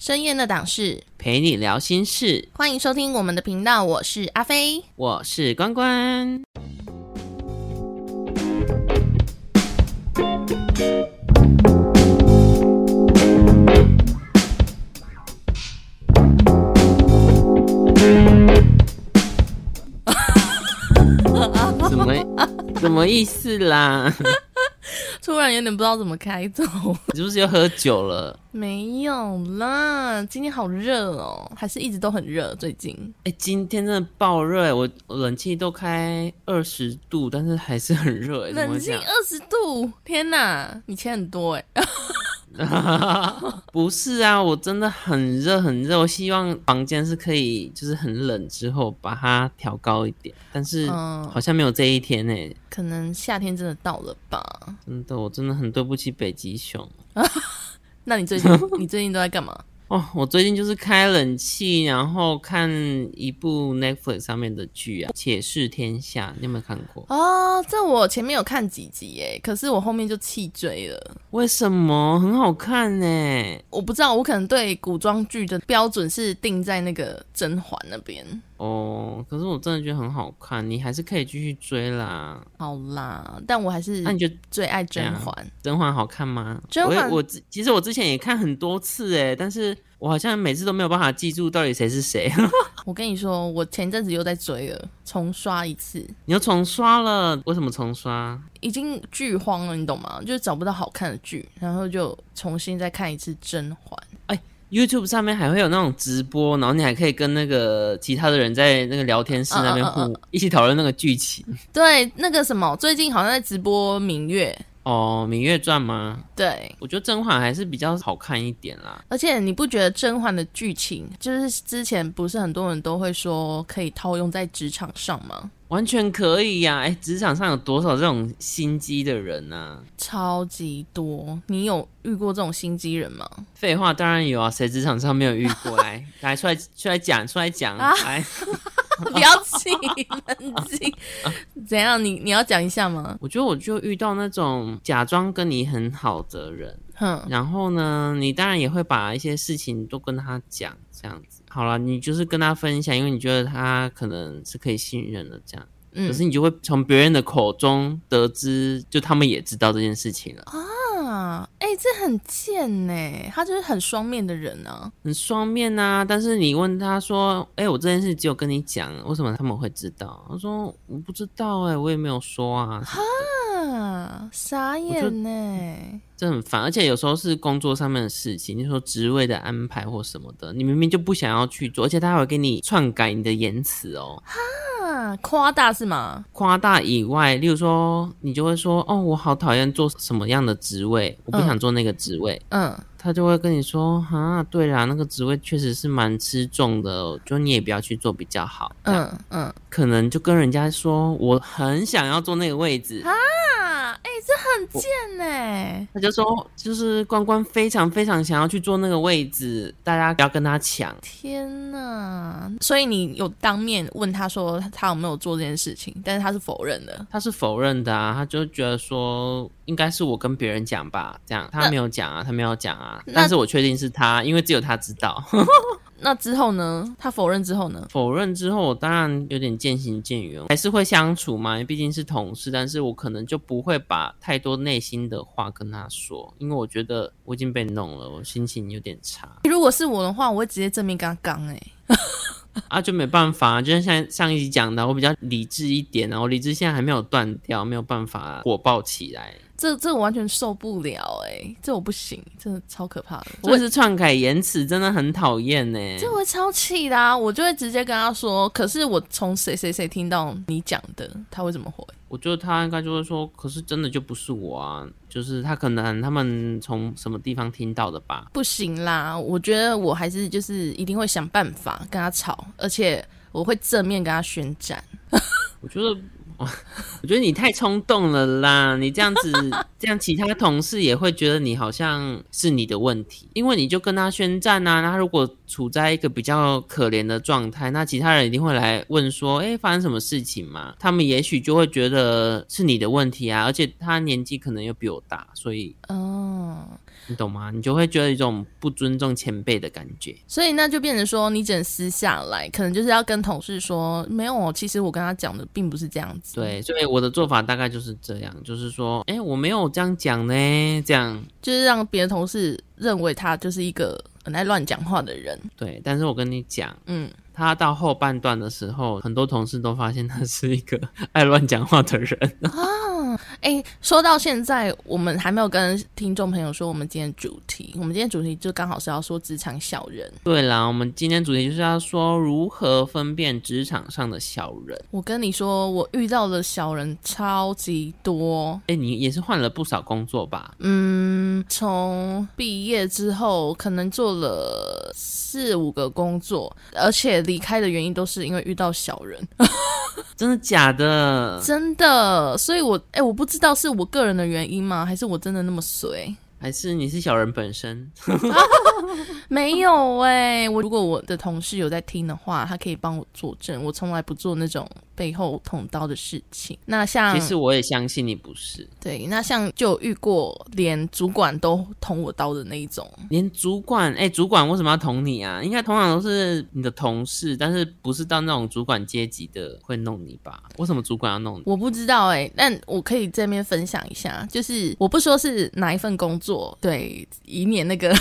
深夜的档事，陪你聊心事，欢迎收听我们的频道，我是阿飞。我是关关。什么什么意思啦？突然有点不知道怎么开头。你是不是又喝酒了？没有啦，今天好热哦，还是一直都很热。最近哎、今天真的爆热哎！我我冷气都开二十度，但是还是很热哎。冷？气二十度，天哪，你钱很多哎。不是啊，我真的很热很热。我希望房间是可以就是很冷之后把它调高一点，但是嗯好像没有这一天呢。可能夏天真的到了吧？真的，我真的很对不起北极熊。那你最近你最近都在干嘛？哦，我最近就是开冷气，然后看一部 Netflix 上面的剧啊，《且试天下》，你有没有看过？哦，这我前面有看几集耶，可是我后面就弃追了。为什么？很好看呢。我不知道，我可能对古装剧的标准是定在那个甄嬛那边。哦，可是我真的觉得很好看，你还是可以继续追啦。好啦，但我还是那你觉得最爱甄嬛。甄嬛好看吗？甄嬛我其实我之前也看很多次哎，但是我好像每次都没有办法记住到底谁是谁。我跟你说，我前阵子又在追了，重刷一次，你又重刷了？为什么重刷？已经剧荒了，你懂吗？就是找不到好看的剧，然后就重新再看一次甄嬛。YouTube 上面还会有那种直播，然后你还可以跟那个其他的人在那个聊天室那边互、嗯嗯一起讨论那个剧情。对，那个什么，最近好像在直播《明月》，哦，《明月传》吗？对，我觉得甄嬛还是比较好看一点啦。而且你不觉得甄嬛的剧情，就是之前不是很多人都会说可以套用在职场上吗？完全可以呀、哎，职场上有多少这种心机的人啊？超级多，你有遇过这种心机人吗？废话当然有啊，谁职场上没有遇过？来，来出来出来讲，出来讲，啊来。不要气，冷静。怎样？你你要讲一下吗？我觉得我就遇到那种假装跟你很好的人，哼，然后呢，你当然也会把一些事情都跟他讲，这样子。好了，你就是跟他分享，因为你觉得他可能是可以信任的，这样。嗯可是你就会从别人的口中得知，就他们也知道这件事情了，啊，哎、这很贱呢，他就是很双面的人啊。很双面啊、但是你问他说：“哎、我这件事只有跟你讲，为什么他们会知道？”他说：“我不知道、哎，我也没有说啊。”哈，傻眼呢！这很烦，而且有时候是工作上面的事情，你说职位的安排或什么的，你明明就不想要去做，而且他还会给你篡改你的言辞哦，啊，夸大是吗？夸大以外，例如说你就会说，哦，我好讨厌做什么样的职位，我不想做那个职位，嗯，他就会跟你说，啊，对啦，那个职位确实是蛮吃重的，就你也不要去做比较好，嗯，嗯嗯。可能就跟人家说，我很想要做那个位置，啊，哎、这很贱呢。他就说，就是关关非常非常想要去坐那个位置，大家不要跟他抢。天呐！所以你有当面问他说他有没有做这件事情，但是他是否认的。他是否认的啊，他就觉得说应该是我跟别人讲吧，这样他没有讲啊，他没有讲啊，但是我确定是他，因为只有他知道。那之后呢？他否认之后呢？否认之后，我当然有点渐行渐远，还是会相处嘛，毕竟是同事，但是我可能就不会把太多内心的话跟他说，因为我觉得我已经被弄了，我心情有点差如果是我的话，我会直接正面跟他刚哎、啊，就没办法，就像上上一集讲的，我比较理智一点，然后理智现在还没有断掉，没有办法火爆起来。这这我完全受不了哎、这我不行，真的超可怕的。我我是篡改言辞，真的很讨厌呢。这我会超气的啊！我就会直接跟他说，可是我从谁谁谁听到你讲的，他会怎么回？我觉得他应该就会说，可是真的就不是我啊，就是他可能他们从什么地方听到的吧。不行啦，我觉得我还是就是一定会想办法跟他吵，而且我会正面跟他宣战。我觉得，我觉得你太冲动了啦！你这样子，这样其他同事也会觉得你好像是你的问题，因为你就跟他宣战啊。那他如果处在一个比较可怜的状态，那其他人一定会来问说：“哎，发生什么事情嘛？”他们也许就会觉得是你的问题啊，而且他年纪可能又比我大，所以哦，你懂吗？你就会觉得一种不尊重前辈的感觉。所以那就变成说，你只能私下来，可能就是要跟同事说，没有，其实我跟他讲的并不是这样子。对，所以我的做法大概就是这样，就是说，哎，我没有这样讲呢，这样就是让别的同事认为他就是一个很爱乱讲话的人。对，但是我跟你讲，嗯，他到后半段的时候，很多同事都发现他是一个 爱乱讲话的人 啊。哎，说到现在，我们还没有跟听众朋友说我们今天主题。我们今天主题就刚好是要说职场小人。对啦，我们今天主题就是要说如何分辨职场上的小人。我跟你说，我遇到的小人超级多。哎，你也是换了不少工作吧？嗯，从毕业之后，可能做了四五个工作，而且离开的原因都是因为遇到小人。真的假的？真的。所以，我哎，我不知道是我个人的原因吗？还是我真的那么随？还是你是小人本身？没有哎，我如果我的同事有在听的话，他可以帮我作证。我从来不做那种背后捅刀的事情。那像，其实我也相信你不是。对，那像就遇过连主管都捅我刀的那一种。连主管哎，主管为什么要捅你啊？应该通常都是你的同事，但是不是到那种主管阶级的会弄你吧？为什么主管要弄你？我不知道哎，但我可以这边分享一下，就是我不说是哪一份工作。对，以免那个，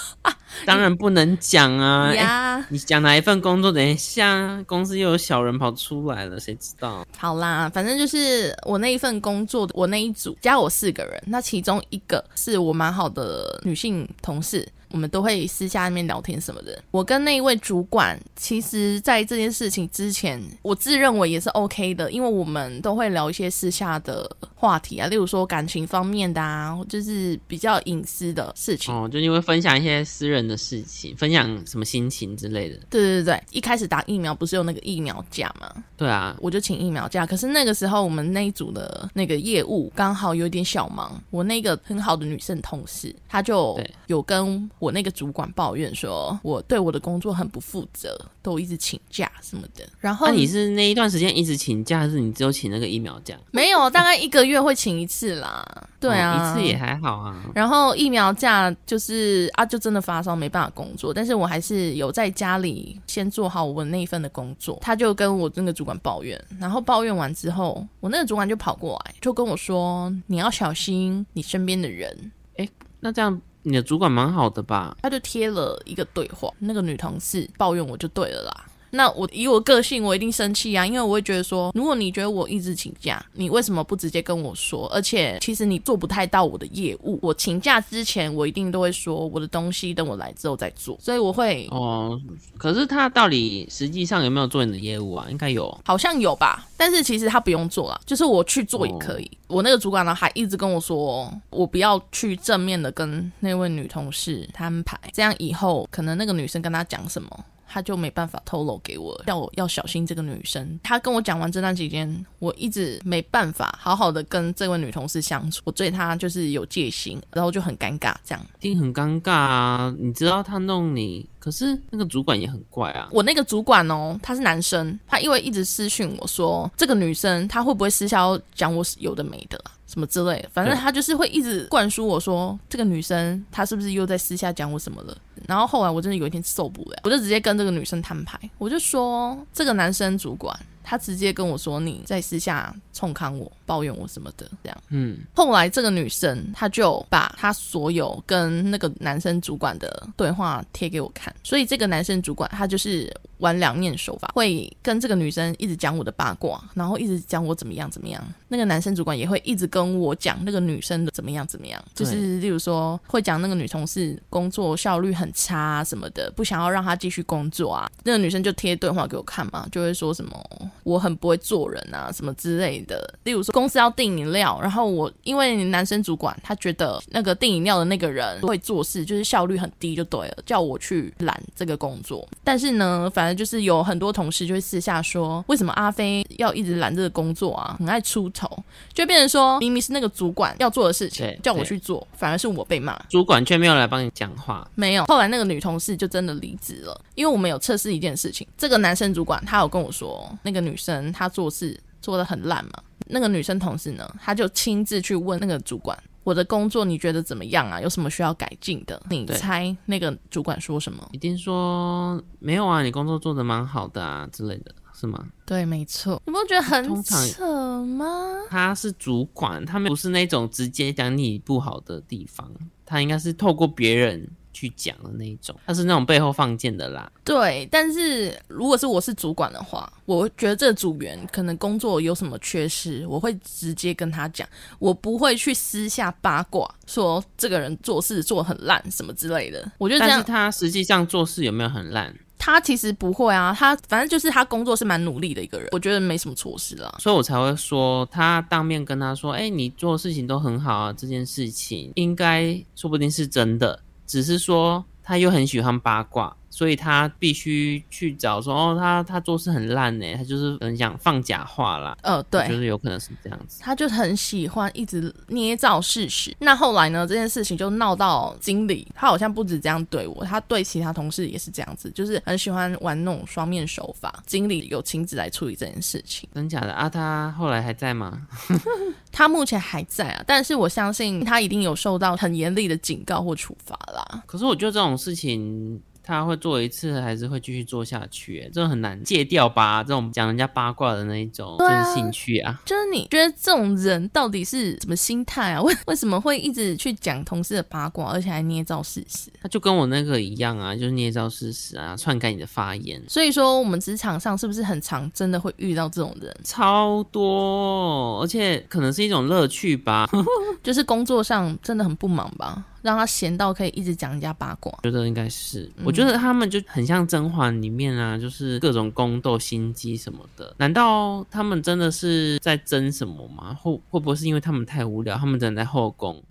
当然不能讲啊！呀，你讲哪一份工作？等一下公司又有小人跑出来了，谁知道？好啦，反正就是我那一份工作，我那一组加我四个人，那其中一个是我蛮好的女性同事。我们都会私下那边聊天什么的。我跟那一位主管，其实，在这件事情之前，我自认为也是 OK 的，因为我们都会聊一些私下的话题啊，例如说感情方面的啊，就是比较隐私的事情。哦，就因为分享一些私人的事情，分享什么心情之类的。对对对一开始打疫苗不是有那个疫苗假吗？对啊，我就请疫苗假。可是那个时候我们那一组的那个业务刚好有点小忙，我那个很好的女生同事，她就有跟。我那个主管抱怨说，我对我的工作很不负责，都一直请假什么的。然后你是那一段时间一直请假，还是你只有请那个疫苗假？没有，大概一个月会请一次啦。对啊，一次也还好啊。然后疫苗假就是啊，就真的发烧没办法工作，但是我还是有在家里先做好我那一份的工作。他就跟我那个主管抱怨，然后抱怨完之后，我那个主管就跑过来，就跟我说：“你要小心你身边的人。”哎，那这样。你的主管蛮好的吧？他就贴了一个对话，那个女同事抱怨我就对了啦。那我以我个性，我一定生气啊，因为我会觉得说，如果你觉得我一直请假，你为什么不直接跟我说？而且其实你做不太到我的业务，我请假之前，我一定都会说我的东西等我来之后再做，所以我会哦。可是他到底实际上有没有做你的业务啊？应该有，好像有吧。但是其实他不用做了，就是我去做也可以。我那个主管呢，还一直跟我说，我不要去正面的跟那位女同事摊牌，这样以后可能那个女生跟他讲什么。他就没办法透露给我，叫我要小心这个女生。他跟我讲完这段期间，我一直没办法好好的跟这位女同事相处，我对她就是有戒心，然后就很尴尬，这样一定很尴尬啊！你知道他弄你，可是那个主管也很怪啊。我那个主管哦，他是男生，他因为一直私讯我说，这个女生她会不会私下讲我有的没的。什么之类的，反正他就是会一直灌输我说，这个女生她是不是又在私下讲我什么了？然后后来我真的有一天受不了，我就直接跟这个女生摊牌，我就说这个男生主管。他直接跟我说：“你在私下冲康我，抱怨我什么的，这样。”嗯。后来这个女生，她就把她所有跟那个男生主管的对话贴给我看。所以这个男生主管，他就是玩两面手法，会跟这个女生一直讲我的八卦，然后一直讲我怎么样怎么样。那个男生主管也会一直跟我讲那个女生的怎么样怎么样，就是例如说会讲那个女同事工作效率很差什么的，不想要让她继续工作啊。那个女生就贴对话给我看嘛，就会说什么。我很不会做人啊，什么之类的。例如说，公司要订饮料，然后我因为男生主管他觉得那个订饮料的那个人会做事，就是效率很低，就对了，叫我去揽这个工作。但是呢，反正就是有很多同事就会私下说，为什么阿飞要一直揽这个工作啊？很爱出头，就变成说明明是那个主管要做的事情，叫我去做，反而是我被骂，主管却没有来帮你讲话。没有。后来那个女同事就真的离职了，因为我们有测试一件事情，这个男生主管他有跟我说，那个女。女生她做事做的很烂嘛？那个女生同事呢，她就亲自去问那个主管：“我我的工作你觉得怎么样啊？有什么需要改进的？你猜那个主管说什么？一定说没有啊，你工作做的蛮好的啊之类的，是吗？对，没错。你不觉得很扯吗？他是主管，他们不是那种直接讲你不好的地方，他应该是透过别人去讲的那一种，他是那种背后放箭的啦。对，但是如果是我是主管的话，我觉得这个组员可能工作有什么缺失，我会直接跟他讲，我不会去私下八卦说这个人做事做很烂什么之类的。我觉得这样，他实际上做事有没有很烂？他其实不会啊，他反正就是他工作是蛮努力的一个人，我觉得没什么错失啦。所以我才会说，他当面跟他说：“哎、你做的事情都很好啊，这件事情应该说不定是真的，只是说他又很喜欢八卦，所以他必须去找说，哦，他他做事很烂呢，他就是很想放假话啦，呃，对，就是有可能是这样子。他就很喜欢一直捏造事实。那后来呢，这件事情就闹到经理，他好像不止这样对我，他对其他同事也是这样子，就是很喜欢玩那种双面手法。经理有亲自来处理这件事情，真假的啊？他后来还在吗？他目前还在啊，但是我相信他一定有受到很严厉的警告或处罚啦。可是我觉得这种事情。他会做一次，还是会继续做下去？哎，这很难戒掉吧？这种讲人家八卦的那一种，对啊真兴趣啊！就是你觉得这种人到底是什么心态啊？为 为什么会一直去讲同事的八卦，而且还捏造事实？他就跟我那个一样啊，就是捏造事实啊，篡改你的发言，所以说，我们职场上是不是很常真的会遇到这种人？超多，而且可能是一种乐趣吧。就是工作上真的很不忙吧，让他闲到可以一直讲人家八卦。觉得应该是，我觉得他们就很像甄嬛里面啊，就是各种宫斗心机什么的。难道他们真的是在争什么吗？会会不会是因为他们太无聊，他们只能在后宫？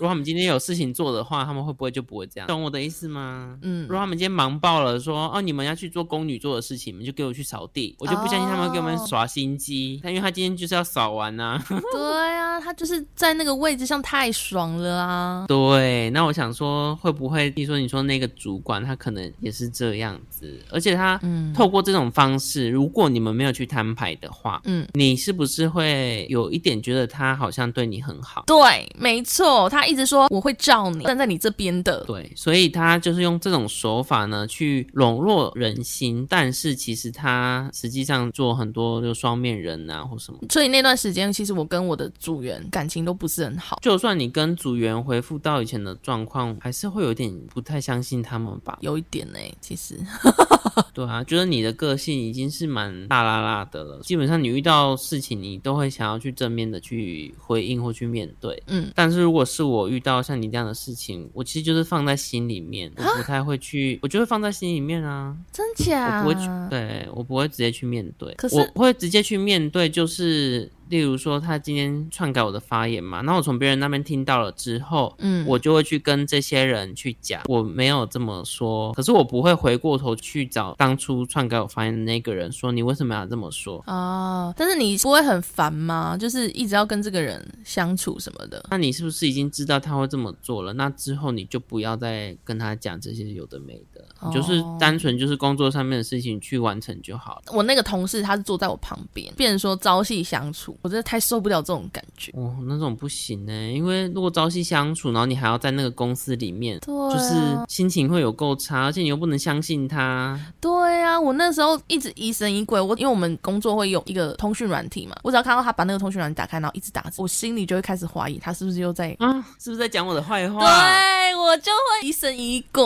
如果他们今天有事情做的话，他们会不会就不会这样？懂我的意思吗？嗯如果他们今天忙爆了说哦，你们要去做宫女做的事情，你们就给我去扫地，我就不相信他们会给我们耍心机。但因为他今天就是要扫完呐、对啊，他就是在那个位置上太爽了啊。对，那我想说，会不会，比如说你说那个主管，他可能也是这样子，而且他嗯透过这种方式，如果你们没有去摊牌的话，嗯，你是不是会有一点觉得他好像对你很好？对，没错，他一直说我会罩你，站在你这边的。对，所以他就是用这种手法呢，去笼络人心，但是其实他实际上做很多就双面人啊或什么。所以那段时间，其实我跟我的组员感情都不是很好，就算你跟组员回复到以前的状况，还是会有点不太相信他们吧？有一点呢、其实 对啊，觉得你的个性已经是蛮大啦啦的了。基本上你遇到事情，你都会想要去正面的去回应或去面对。嗯，但是如果是我遇到像你这样的事情，我其实就是放在心里面，我不太会去，我就会放在心里面啊，真假？我不会去，对我不会直接去面对。可是我会直接去面对，就是例如说他今天篡改我的发言嘛，那我从别人那边听到了之后，嗯，我就会去跟这些人去讲，我没有这么说，可是我不会回过头去找当初篡改我发言的那个人说你为什么要这么说？哦，但是你不会很烦吗？就是一直要跟这个人相处什么的。那你是不是已经知道他会这么做了？那之后你就不要再跟他讲这些有的没的，你就是哦单纯就是工作上面的事情去完成就好了。我那个同事他是坐在我旁边，变成说朝夕相处，我真的太受不了这种感觉。哦，那种不行呢、因为如果朝夕相处，然后你还要在那个公司里面，对啊就是心情会有够差，而且你又不能相信他。对啊，我那时候一直疑神疑鬼，我因为我们工作会用一个通讯软体嘛，我只要看到他把那个通讯软体打开，然后一直打字，我心里就会开始怀疑他是不是又在。啊，是不是在讲我的坏话？对，我就会疑神疑鬼。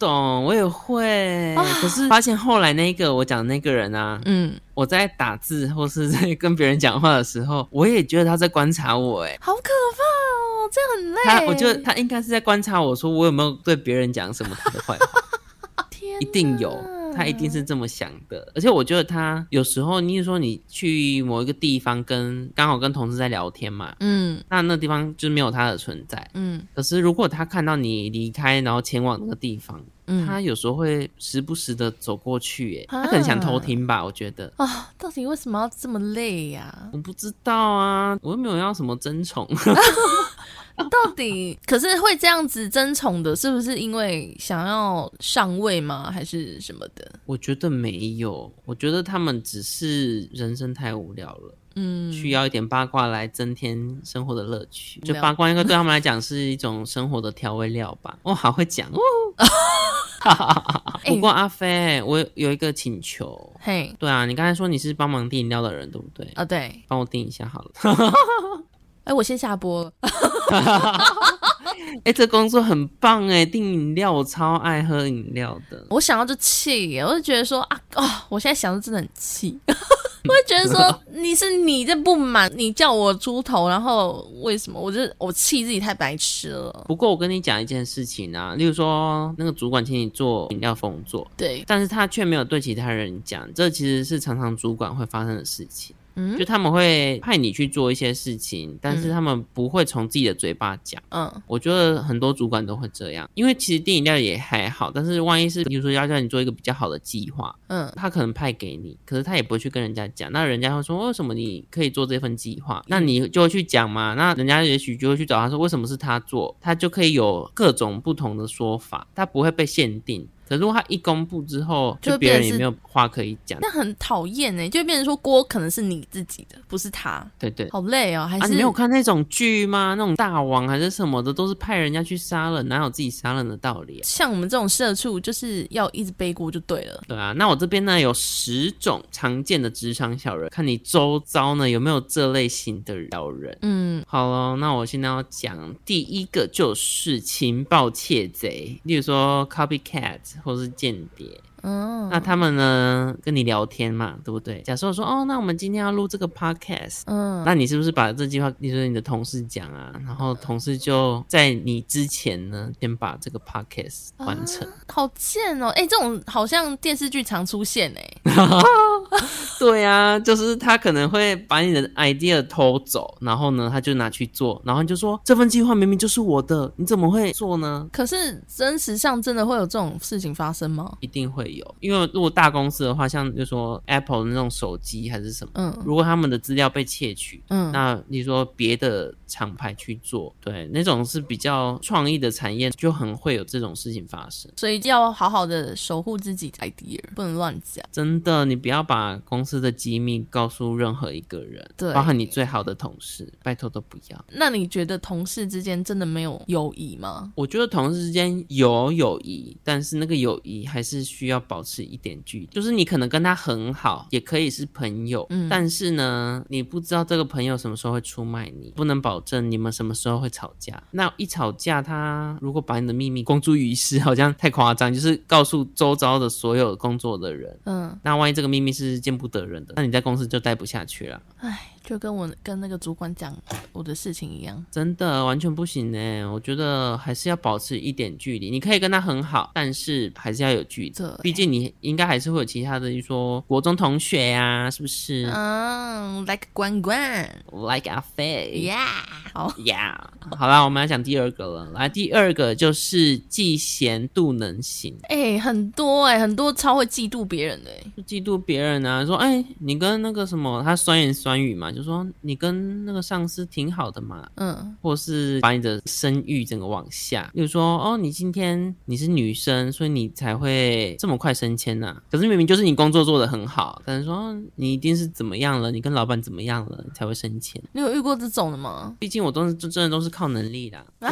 懂，我也会。可是发现后来那个我讲的那个人啊，嗯，我在打字或是在跟别人讲话的时候，我也觉得他在观察我。哎，好可怕哦，这样很累。他我觉得他应该是在观察我说我有没有对别人讲什么他的坏话，天一定有。他一定是这么想的，而且我觉得他有时候，你是说你去某一个地方跟刚好跟同事在聊天嘛，嗯那那地方就没有他的存在。嗯可是如果他看到你离开，然后前往那个地方，嗯他有时候会时不时的走过去，他可能想偷听吧，我觉得。啊，到底为什么要这么累呀、我不知道啊，我又没有要什么争宠，到底可是会这样子争宠的，是不是因为想要上位吗？还是什么的？我觉得没有，我觉得他们只是人生太无聊了。嗯，需要一点八卦来增添生活的乐趣。就八卦应该对他们来讲是一种生活的调味料吧。哦，好会讲哦。哎 不过阿飞，我有一个请求。嘿，对啊，你刚才说你是帮忙订饮料的人，对不对？啊对，帮我订一下好了。哎，我先下播了。哎、这工作很棒哎，订饮料我超爱喝饮料的。我想到就气耶，我就觉得说啊哦，我现在想的真的很气，我会觉得说 你是你这不满，你叫我猪头，然后为什么？我就我气自己太白痴了。不过我跟你讲一件事情啊，例如说那个主管请你做饮料工作，对，但是他却没有对其他人讲，这其实是常常主管会发生的事情。嗯就他们会派你去做一些事情，但是他们不会从自己的嘴巴讲。嗯我觉得很多主管都会这样，因为其实订饮料也还好，但是万一是比如说要叫你做一个比较好的计划，嗯他可能派给你，可是他也不会去跟人家讲，那人家会说为什么你可以做这份计划？那你就会去讲嘛，那人家也许就会去找他说为什么是他做，他就可以有各种不同的说法，他不会被限定。可如果他一公布之后，就就别人也没有话可以讲。那很讨厌哎，就会变成说锅可能是你自己的，不是他，对对。好累哦，还啊，是、你没有看那种剧吗？那种大王还是什么的，都是派人家去杀人，哪有自己杀人的道理啊？像我们这种社畜，就是要一直背锅就对了。对啊，那我这边呢有十种常见的职场小人，看你周遭呢有没有这类型的小人。嗯，好了，那我现在要讲第一个就是情报窃贼，例如说 copycat 或是间谍。嗯那他们呢跟你聊天嘛，对不对？假设我说哦，那我们今天要录这个 podcast，嗯，那你是不是把这句话，例如说你的同事讲啊，然后同事就在你之前呢，先把这个 podcast 完成。好贱哦！哎、这种好像电视剧常出现哎。对啊，就是他可能会把你的 idea 偷走，然后呢，他就拿去做，然后你就说这份计划明明就是我的，你怎么会做呢？可是真实上真的会有这种事情发生吗？一定会有，因为如果大公司的话，像就说 Apple 的那种手机还是什么，嗯如果他们的资料被窃取，嗯，那你说别的厂牌去做，对，那种是比较创意的产业，就很会有这种事情发生。所以要好好的守护自己的 idea，不能乱讲。真的，你不要把公司的机密告诉任何一个人，对包含你最好的同事，拜托都不要。那你觉得同事之间真的没有友谊吗？我觉得同事之间有友谊，但是那个友谊还是需要保持一点距离。就是你可能跟他很好，也可以是朋友，嗯但是呢，你不知道这个朋友什么时候会出卖你，不能保证你们什么时候会吵架。那一吵架，他如果把你的秘密公诸于世，好像太夸张，就是告诉周遭的所有工作的人。嗯，那万一这个秘密是见不得人的，那你在公司就待不下去了，唉，就跟我跟那个主管讲我的事情一样。真的完全不行呢。我觉得还是要保持一点距离。你可以跟他很好，但是还是要有距离。毕竟你应该还是会有其他的，就说国中同学呀、是不是、嗯，like 关关 l i k e 阿飞。，Yeah，好，呀好啦，我们来讲第二个了。来，第二个就是嫉贤妒能行，哎、很多哎、很多超会嫉妒别人的嫉妒别人啊，说哎，你跟那个什么，他酸言酸语嘛，就说你跟那个上司挺好的嘛，嗯，或是把你的声誉整个往下，比如说哦，你今天你是女生，所以你才会这么快升迁呐、可是明明就是你工作做得很好，但是说、哦你一定是怎么样了，你跟老板怎么样了，你才会升迁。你有遇过这种的吗？毕竟我都是真真的都是靠能力的。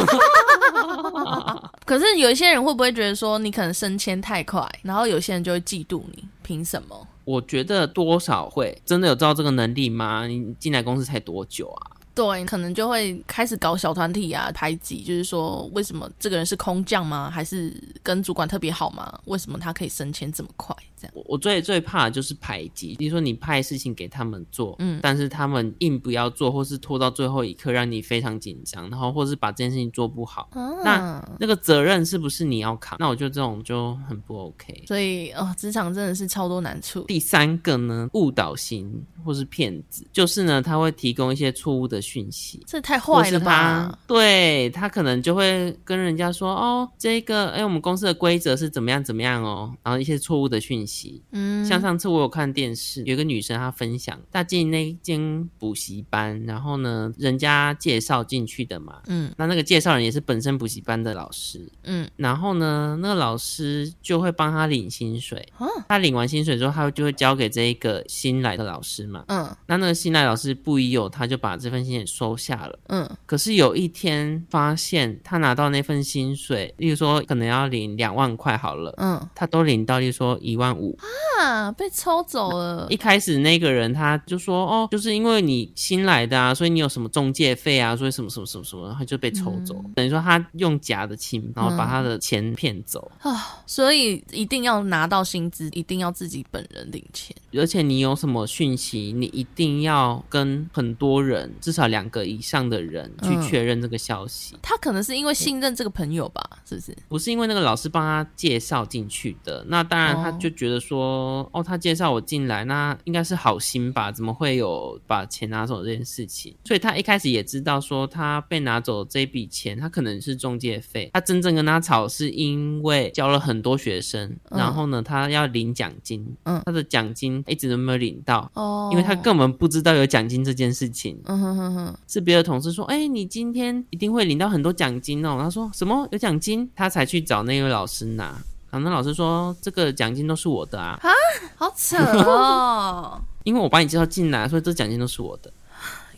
可是有一些人会不会觉得说你可能升迁太快，然后有些人就会嫉妒你，凭什么？我觉得多少会真的有照这个能力吗？你进来公司才多久啊？对，可能就会开始搞小团体啊，排挤，就是说为什么这个人是空降吗？还是跟主管特别好吗？为什么他可以升迁这么快？这样，我我最最怕的就是排挤，比如说你派事情给他们做，嗯但是他们硬不要做，或是拖到最后一刻让你非常紧张，然后或是把这件事情做不好，那那个责任是不是你要扛？那我觉得这种就很不 OK。所以哦，职场真的是超多难处。第三个呢，误导型或是骗子，就是呢，他会提供一些错误的讯息，这太坏了吧？对他可能就会跟人家说，哦，这个哎，我们公司的规则是怎么样怎么样哦，然后一些错误的讯息。嗯，像上次我有看电视，有一个女生她分享，她进那间补习班，然后呢，人家介绍进去的嘛，嗯。那那个介绍人也是本身补习班的老师，嗯。然后呢，那个老师就会帮他领薪水，啊他领完薪水之后，他就会交给这一个新来的老师嘛。嗯。那那个新来老师不疑有他，就把这份薪水收下了。嗯可是有一天发现，他拿到那份薪水，例如说可能要领两万块好了，嗯他都领到，例如说一万五。啊，被抽走了一。开始那个人他就说，哦，就是因为你新来的啊，所以你有什么中介费啊，所以什么什么什么什么，他就被抽走。等于说他用假的钱，然后把他的钱骗走啊。所以一定要拿到薪资，一定要自己本人领钱。而且你有什么讯息，你一定要跟很多人，至少两个以上的人去嗯确认这个消息，他可能是因为信任这个朋友吧，是不是？不是因为那个老师帮他介绍进去的。那当然，他哦就觉得说，哦他介绍我进来，那应该是好心吧？怎么会有把钱拿走这件事情？所以他一开始也知道说，他被拿走这笔钱，他可能是中介费。他真正跟他吵，是因为教了很多学生，嗯然后呢，他要领奖金，嗯他的奖金一直都没有领到。哦，因为他根本不知道有奖金这件事情，嗯哼哼哼，是别的同事说：“哎、你今天一定会领到很多奖金哦。”他说：“什么有奖金？”他才去找那位老师拿。然后那老师说：“这个奖金都是我的啊，啊好扯哦。因为我把你介绍进来，所以这奖金都是我的。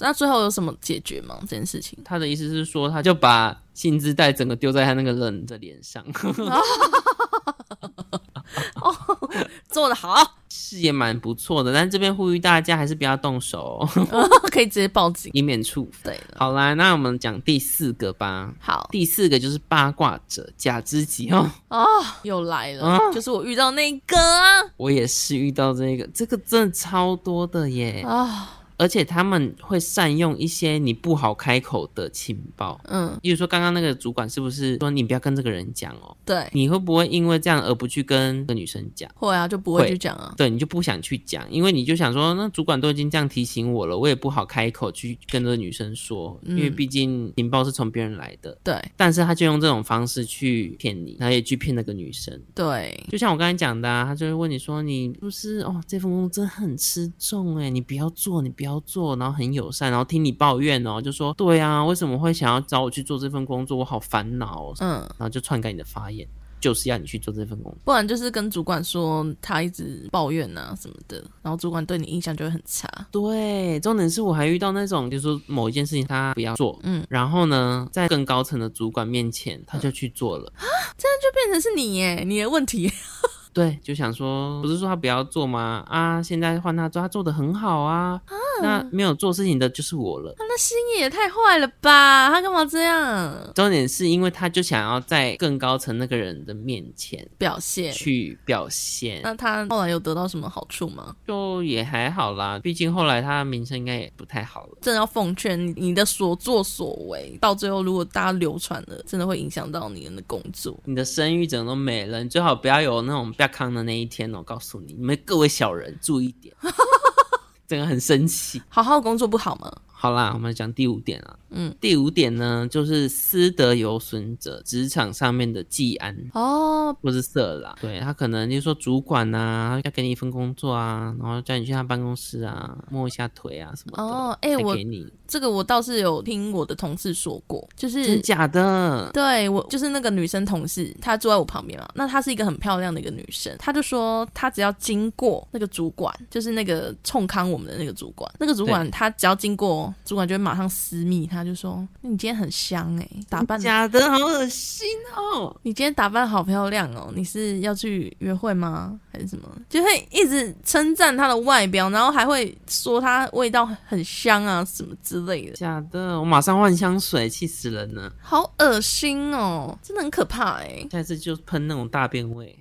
那最后有什么解决吗？这件事情？”他的意思是说，他就把薪资袋整个丢在他那个人的脸上，哦做得好，是也蛮不错的。但是这边呼吁大家还是不要动手、哦，可以直接报警。以免触犯。好啦，那我们讲第四个吧。好第四个就是八卦者假知己哦。哦，又来了，啊就是我遇到那个啊我也是遇到这个，这个真的超多的耶，啊，而且他们会善用一些你不好开口的情报。嗯，比如说，刚刚那个主管是不是说你不要跟这个人讲哦？对，你会不会因为这样而不去跟个女生讲？会啊，就不会会去讲啊。对你就不想去讲，因为你就想说，那主管都已经这样提醒我了，我也不好开口去跟这个女生说，嗯因为毕竟情报是从别人来的。对但是他就用这种方式去骗你，然后也去骗那个女生。对，就像我刚才讲的、啊，他就会问你说：“你是不是哦？这份工作真的很吃重哎，你不要做，你不要做。”然后很友善，然后听你抱怨哦，就说：“对啊，为什么会想要找我去做这份工作？我好烦恼、哦。嗯，然后就篡改你的发言，就是要你去做这份工作。不然就是跟主管说他一直抱怨啊什么的，然后主管对你印象就会很差。对，重点是我还遇到那种，就是说某一件事情他不要做，嗯，然后呢，在更高层的主管面前，他就去做了。这样就变成是你耶，你的问题。对，就想说，不是说他不要做吗？啊，现在换他做，他做的很好啊。啊那没有做事情的就是我了。他那心也太坏了吧？他干嘛这样重点是因为他就想要在更高层那个人的面前表现？去表现，那他后来有得到什么好处吗？就也还好啦。毕竟后来他的名声应该也不太好了。真的要奉劝你，你的所作所为，到最后如果大家流传了，真的会影响到你的工作。你的声誉整个都没了，你最好不要有那种不要康的那一天哦。我告诉你，你们各位小人注意一点，真的很生气。好好工作不好吗？好啦，我们讲第五点啊。嗯，第五点呢，就是私德有损者，职场上面的忌安哦，不是色狼。对他可能就是说主管啊，要给你一份工作啊，然后叫你去他办公室啊，摸一下腿啊什么的。哦哎我给你，这个我倒是有听我的同事说过，就是真假的？对我就是那个女生同事，她坐在我旁边嘛。那她是一个很漂亮的一个女生，她就说她只要经过那个主管，就是那个冲康我们的那个主管，那个主管她只要经过，主管就会马上私密他，就说你今天很香哎、打扮假的，好恶心哦！你今天打扮好漂亮哦，你是要去约会吗？还是什么？就会一直称赞她的外表，然后还会说她味道很香啊什么之类的，假的，我马上换香水，气死人了！好恶心哦，真的很可怕哎、下次就喷那种大便味。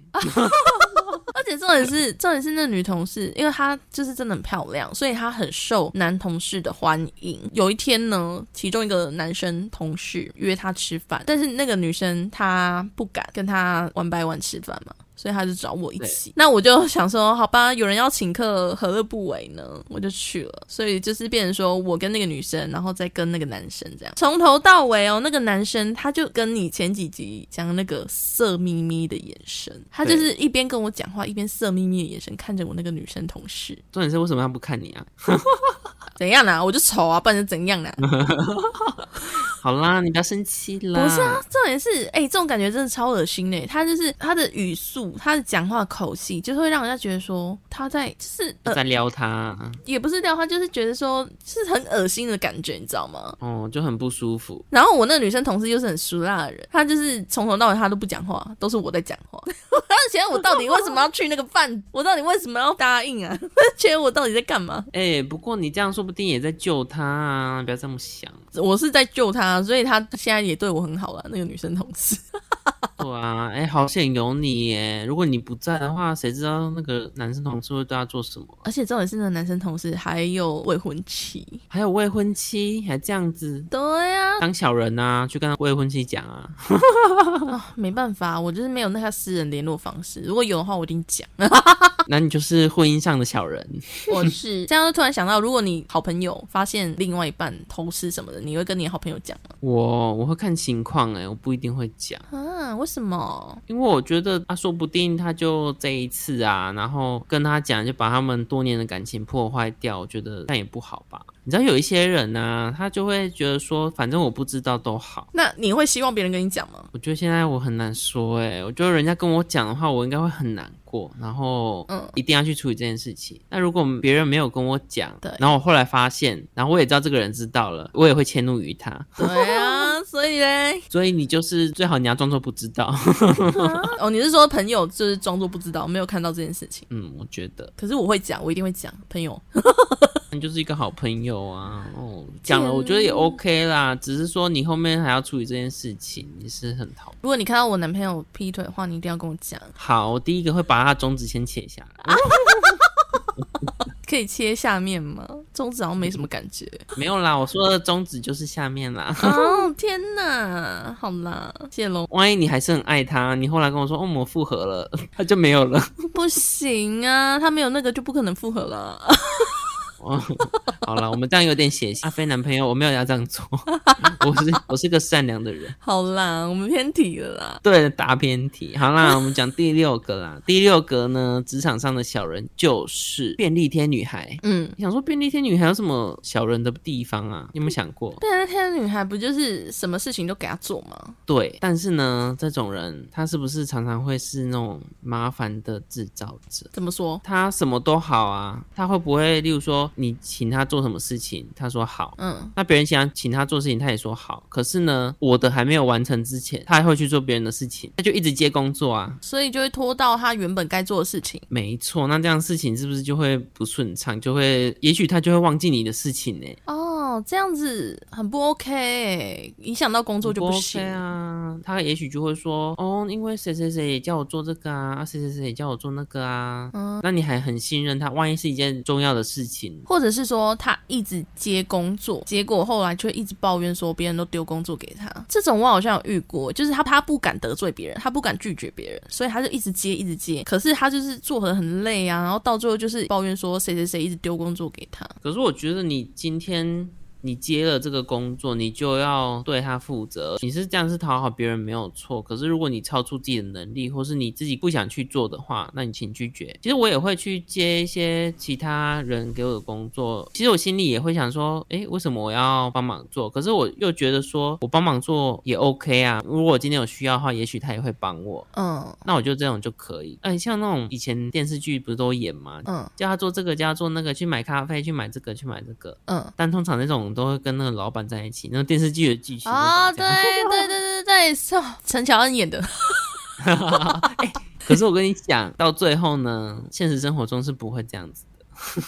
且重点是，重点是那女同事，因为她就是真的很漂亮，所以她很受男同事的欢迎。有一天呢，其中一个男生同事约她吃饭，但是那个女生她不敢跟他玩白玩吃饭嘛，所以他就找我一起。那我就想说，好吧，有人要请客，何乐不为呢？我就去了。所以就是变成说我跟那个女生，然后再跟那个男生这样，从头到尾哦，那个男生他就跟你前几集讲那个色眯眯的眼神，他就是一边跟我讲话，一边色眯眯的眼神看着我那个女生同事。重点是为什么他不看你啊？怎样呢？我就丑啊，不然怎样呢？好啦，你不要生气啦。不是啊，重点是，哎，这种感觉真的超恶心的。他就是他的语速，他的讲话口气，就是会让人家觉得说他在就是在撩他，也不是撩他，就是觉得说是很恶心的感觉，你知道吗？哦，就很不舒服。然后我那个女生同事又是很熟辣的人，她就是从头到尾她都不讲话，都是我在讲话。我觉得我到底为什么要去那个饭？我到底为什么要答应啊？觉得我到底在干嘛？哎，不过你这样说不定也在救他啊！不要这么想，我是在救他，所以他现在也对我很好了。那个女生同事。对啊，哎，好险有你耶！如果你不在的话，谁知道那个男生同事会对他做什么？而且重点是，那个男生同事还有未婚妻，还有未婚妻，还这样子？对呀，当小人啊，去跟他未婚妻讲啊！啊，没办法，我就是没有那个私人联络方式。如果有的话，我一定讲。那你就是婚姻上的小人。我是这样，突然想到，如果你好朋友发现另外一半偷吃什么的，你会跟你好朋友讲吗？我我会看情况，哎，我不一定会讲啊。为什么？因为我觉得他说不定他就这一次啊，然后跟他讲，就把他们多年的感情破坏掉。我觉得那也不好吧。你知道有一些人呢，他就会觉得说，反正我不知道都好。那你会希望别人跟你讲吗？我觉得现在我很难说，哎，我觉得人家跟我讲的话，我应该会很难过，然后嗯，一定要去处理这件事情。那如果别人没有跟我讲，对，然后我后来发现，然后我也知道这个人知道了，我也会迁怒于他。对啊，所以嘞，所以你就是最好你要装作不知道。哦，你是说朋友就是装作不知道，没有看到这件事情？嗯，我觉得。可是我会讲，我一定会讲，朋友。你就是一个好朋友啊，哦，讲了我觉得也 OK 啦，只是说你后面还要处理这件事情，你是很讨如果你看到我男朋友劈腿的话，你一定要跟我讲。好，我第一个会把他中指先切下来。可以切下面吗？中指好像没什么感觉。没有啦，我说的中指就是下面啦。哦天哪，好啦，谢龙。万一你还是很爱他，你后来跟我说哦，我们复合了，他就没有了。不行啊，他没有那个就不可能复合了。哦，好了，我们这样有点血腥。阿飞男朋友，我没有要这样做，我是我是个善良的人。好啦，我们偏题了啦。对，大偏题。好啦，我们讲第六个啦。第六个呢，职场上的小人就是便利贴女孩。嗯，想说便利贴女孩有什么小人的地方啊？你有没有想过？便利贴女孩不就是什么事情都给她做吗？对，但是呢，这种人他是不是常常会是那种麻烦的制造者？怎么说？他什么都好啊，他会不会，例如说？你请他做什么事情，他说好，嗯，那别人想请他做事情，他也说好。可是呢，我的还没有完成之前，他还会去做别人的事情，他就一直接工作啊，所以就会拖到他原本该做的事情。没错，那这样事情是不是就会不顺畅？就会，也许他就会忘记你的事情呢。哦，这样子很不 OK，影响到工作就不行啊。他也许就会说，哦，因为谁谁谁也叫我做这个啊，谁谁谁也叫我做那个啊，嗯，那你还很信任他，万一是一件重要的事情。或者是说他一直接工作，结果后来却一直抱怨说别人都丢工作给他。这种我好像有遇过，就是他他不敢得罪别人，他不敢拒绝别人，所以他就一直接一直接。可是他就是做的很累啊，然后到最后就是抱怨说谁谁谁一直丢工作给他。可是我觉得你今天。你接了这个工作，你就要对他负责。你是这样是讨好别人没有错，可是如果你超出自己的能力，或是你自己不想去做的话，那你请拒绝。其实我也会去接一些其他人给我的工作，其实我心里也会想说，诶，为什么我要帮忙做？可是我又觉得说我帮忙做也 OK 啊。如果我今天有需要的话，也许他也会帮我。嗯，那我就这种就可以。哎，像那种以前电视剧不是都演吗？嗯，叫他做这个，叫他做那个，去买咖啡，去买这个，去买这个。嗯，但通常那种。都会跟那个老板在一起，那个电视剧的剧情啊，对对对对对，是陈乔恩演的。可是我跟你讲，到最后呢，现实生活中是不会这样子的。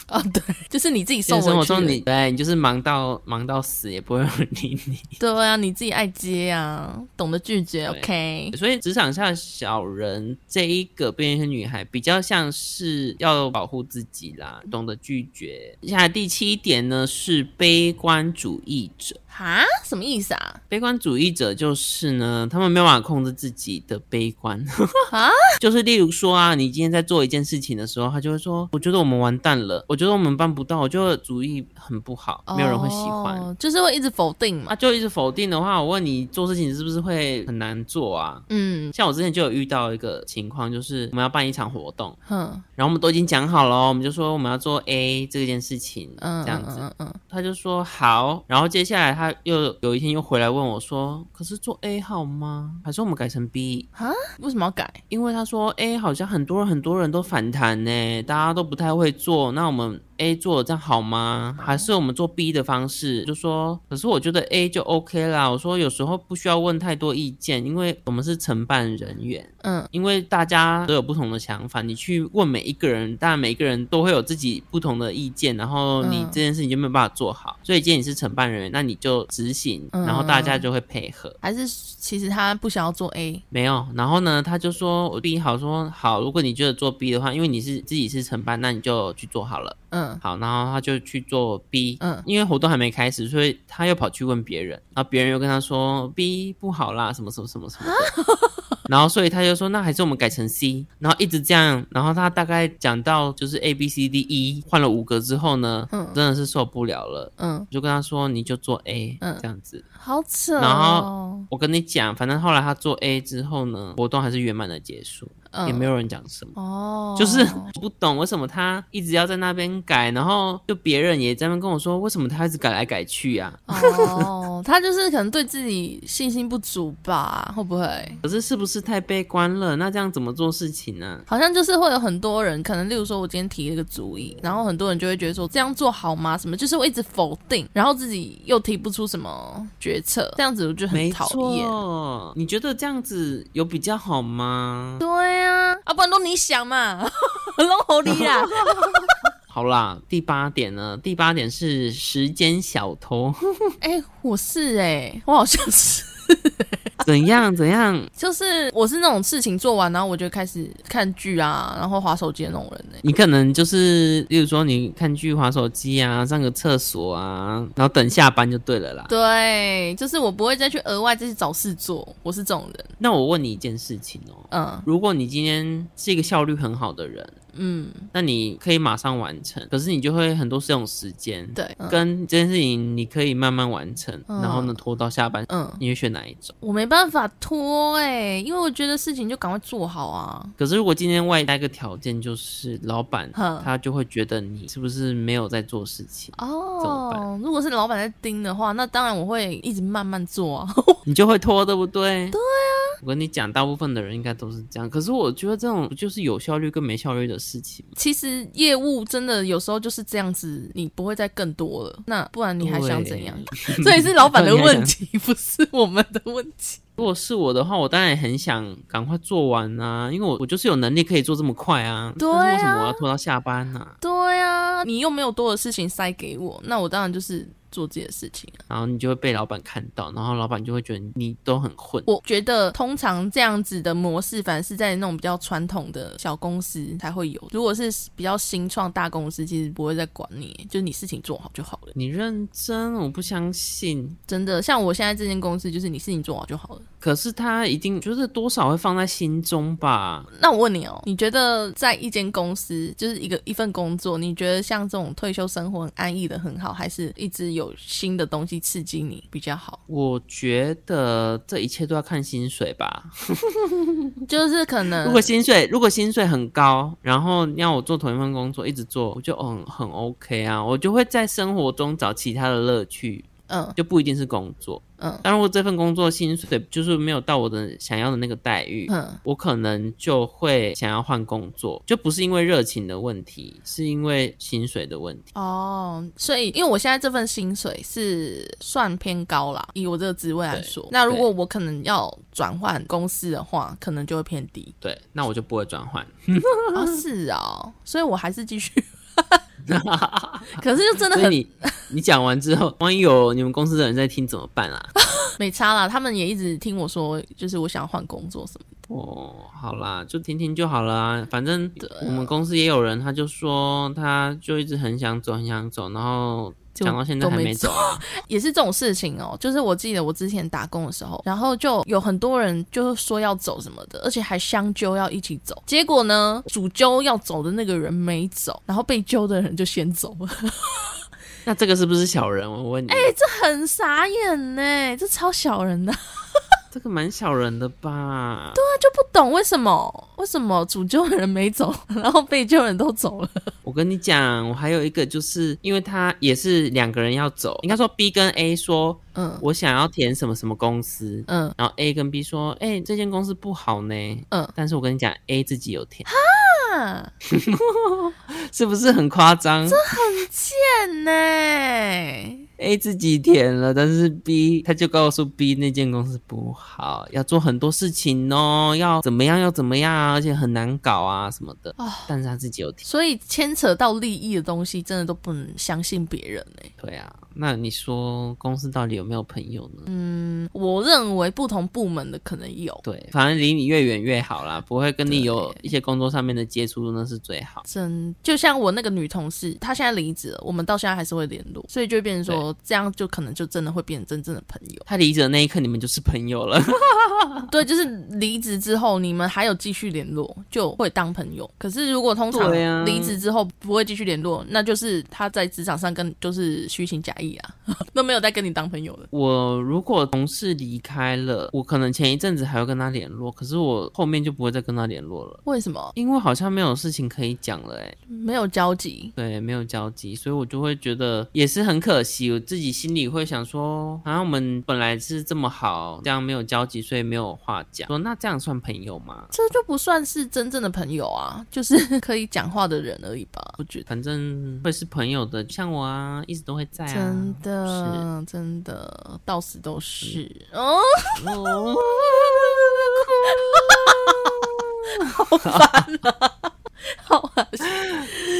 哦，对，就是你自己受现实生活中委屈了你对你就是忙到忙到死，也不会有人理你。对啊，你自己爱接啊，懂得拒绝，OK。所以职场上小人这一个变成女孩，比较像是要保护自己啦，懂得拒绝。接下来第七点呢是悲观主义者。哈，什么意思啊？悲观主义者就是呢，他们没有办法控制自己的悲观啊，就是例如说啊，你今天在做一件事情的时候，他就会说：“我觉得我们完蛋了，我觉得我们办不到，我觉得主意很不好，没有人会喜欢。哦就是会一直否定嘛啊，。就一直否定的话，我问你做事情是不是会很难做啊？嗯像我之前就有遇到一个情况，就是我们要办一场活动，嗯然后我们都已经讲好了哦，我们就说我们要做 A 这件事情，嗯，这样子。嗯嗯他就说好，然后接下来他又有一天又回来问我说：“可是做 A 好吗？还是我们改成 B？” 啊，为什么要改？因为他说 A 好像很多人很多人都反弹呢，大家都不太会做，那我们 A 做的这样好吗？还是我们做 B 的方式？就说，可是我觉得 A 就 OK 啦。我说有时候不需要问太多意见，因为我们是承办人员，嗯因为大家都有不同的想法，你去问每一个人，当然每一个人都会有自己不同的意见，然后你嗯这件事情就没有办法做好。所以既然你是承办人员，那你就执行，嗯然后大家就会配合。还是其实他不想要做 A？没有，然后呢，他就说我 B 好说好，如果你觉得做 B 的话，因为你是自己是承办，那你就去做好了。嗯。好，然后他就去做 B，嗯。因为活动还没开始，所以他又跑去问别人，然后别人又跟他说 B 不好啦，什么什么什么什么的。然后，所以他就说，那还是我们改成 C，然后一直这样，然后他大概讲到就是 A B C D E 换了五个之后呢，嗯。真的是受不了了，嗯，就跟他说你就做 A，嗯。这样子。好扯哦。然后我跟你讲，反正后来他做 A 之后呢，活动还是圆满的结束，嗯也没有人讲什么。哦，就是不懂为什么他一直要在那边改，然后就别人也在那边跟我说，为什么他一直改来改去啊？哦，他就是可能对自己信心不足吧？会不会？可是是不是太悲观了？那这样怎么做事情呢？好像就是会有很多人，可能例如说，我今天提了一个主意，然后很多人就会觉得说这样做好吗？什么就是我一直否定，然后自己又提不出什么决策，这样子我就很没讨厌。你觉得这样子有比较好吗？对啊，啊，不然都你想嘛，拢好你啦。好啦，第八点呢？第八点是时间小偷，哎、我是哎、我好像是，怎样怎样？就是我是那种事情做完，然后我就开始看剧啊，然后划手机的那种人呢、你可能就是，例如说你看剧、划手机啊，上个厕所啊，然后等下班就对了啦。对，就是我不会再去额外再去找事做，我是这种人。那我问你一件事情哦，嗯如果你今天是一个效率很好的人，嗯，那你可以马上完成，可是你就会很多是用时间，对，嗯跟这件事情你可以慢慢完成，嗯然后呢拖到下班，嗯，你会选哪一种？我没办法拖哎、因为我觉得事情就赶快做好啊。可是如果今天外带一个条件，就是老板他就会觉得你是不是没有在做事情，怎么哦，如果是老板在盯的话，那当然我会一直慢慢做啊。你就会拖，对不对？对啊。我跟你讲，大部分的人应该都是这样。可是我觉得这种就是有效率跟没效率的事情？其实业务真的有时候就是这样子，你不会再更多了。那不然你还想怎样？这也 是老板的 问题，不是我们的问题。如果是我的话，我当然也很想赶快做完啊，因为我我就是有能力可以做这么快啊。对啊但是为什么我要拖到下班呢、对啊，你又没有多的事情塞给我，那我当然就是做自己的事情啊。然后你就会被老板看到，然后老板就会觉得你都很混。我觉得通常这样子的模式，反而是在那种比较传统的小公司才会有。如果是比较新创大公司，其实不会再管你，就是你事情做好就好了。你认真，我不相信。真的，像我现在这间公司，就是你事情做好就好了。可是他一定就是多少会放在心中吧？那我问你哦，你觉得在一间公司，就是一个一份工作，你觉得像这种退休生活很安逸的很好，还是一直有新的东西刺激你比较好？我觉得这一切都要看薪水吧。就是可能如果薪水如果薪水很高，然后让我做同一份工作一直做，我就很很 OK 啊，我就会在生活中找其他的乐趣，嗯就不一定是工作。嗯但如果这份工作薪水就是没有到我的想要的那个待遇，嗯我可能就会想要换工作，就不是因为热情的问题，是因为薪水的问题。哦，所以因为我现在这份薪水是算偏高啦，以我这个职位来说，那如果我可能要转换公司的话，可能就会偏低。对，那我就不会转换。哦，是哦，所以我还是继续。可是就真的很你你讲完之后，万一有你们公司的人在听怎么办啊？没差啦。他们也一直听我说，就是我想换工作什么的。哦，好啦，就听听就好了啊。反正我们公司也有人，他就说他就一直很想走，很想走，然后就讲到现在还都没没走啊。也是这种事情哦，就是我记得我之前打工的时候，然后就有很多人就是说要走什么的，而且还相揪要一起走。结果呢，主揪要走的那个人没走，然后被揪的人就先走了，那这个是不是小人？我问你，哎这很傻眼呢，这超小人的，这个蛮小人的吧？对啊就不懂为什么为什么主救的人没走，然后被救人都走了。我跟你讲，我还有一个，就是因为他也是两个人要走，应该说 B 跟 A 说，嗯我想要填什么什么公司，嗯。然后 A 跟 B 说，哎、这间公司不好呢，嗯，但是我跟你讲，A 自己有填，哈，是不是很夸张？这很贱呢？？A 自己填了，但是 B 他就告诉 B 那间公司不好，要做很多事情哦，要怎么样要怎么样啊，而且很难搞啊什么的，哦但是他自己有填。所以牵扯到利益的东西，真的都不能相信别人哎。对啊，那你说公司到底有没有朋友呢？嗯，我认为不同部门的可能有，对，反正离你越远越好啦，不会跟你有一些工作上面的接触，那是最好。真就像我那个女同事，她现在离职了，我们到现在还是会联络，所以就变成说，这样就可能就真的会变成真正的朋友。她离职的那一刻，你们就是朋友了。对，就是离职之后，你们还有继续联络，就会当朋友。可是如果通常离职之后不会继续联络，那就是他在职场上跟就是虚情假意啊，都没有再跟你当朋友了。我如果同事离开了，我可能前一阵子还会跟他联络，可是我后面就不会再跟他联络了，为什么因为好像没有事情可以讲了、欸，没有交集？对，没有交集，所以我就会觉得也是很可惜，我自己心里会想说，啊，我们本来是这么好，这样没有交集，所以没有话讲，说那这样算朋友吗？这就不算是真正的朋友啊，就是可以讲话的人而已吧，我觉得。反正会是朋友的，像我啊，一直都会在啊。真的，真的，到死都是哦，哦，好烦啊，好啊，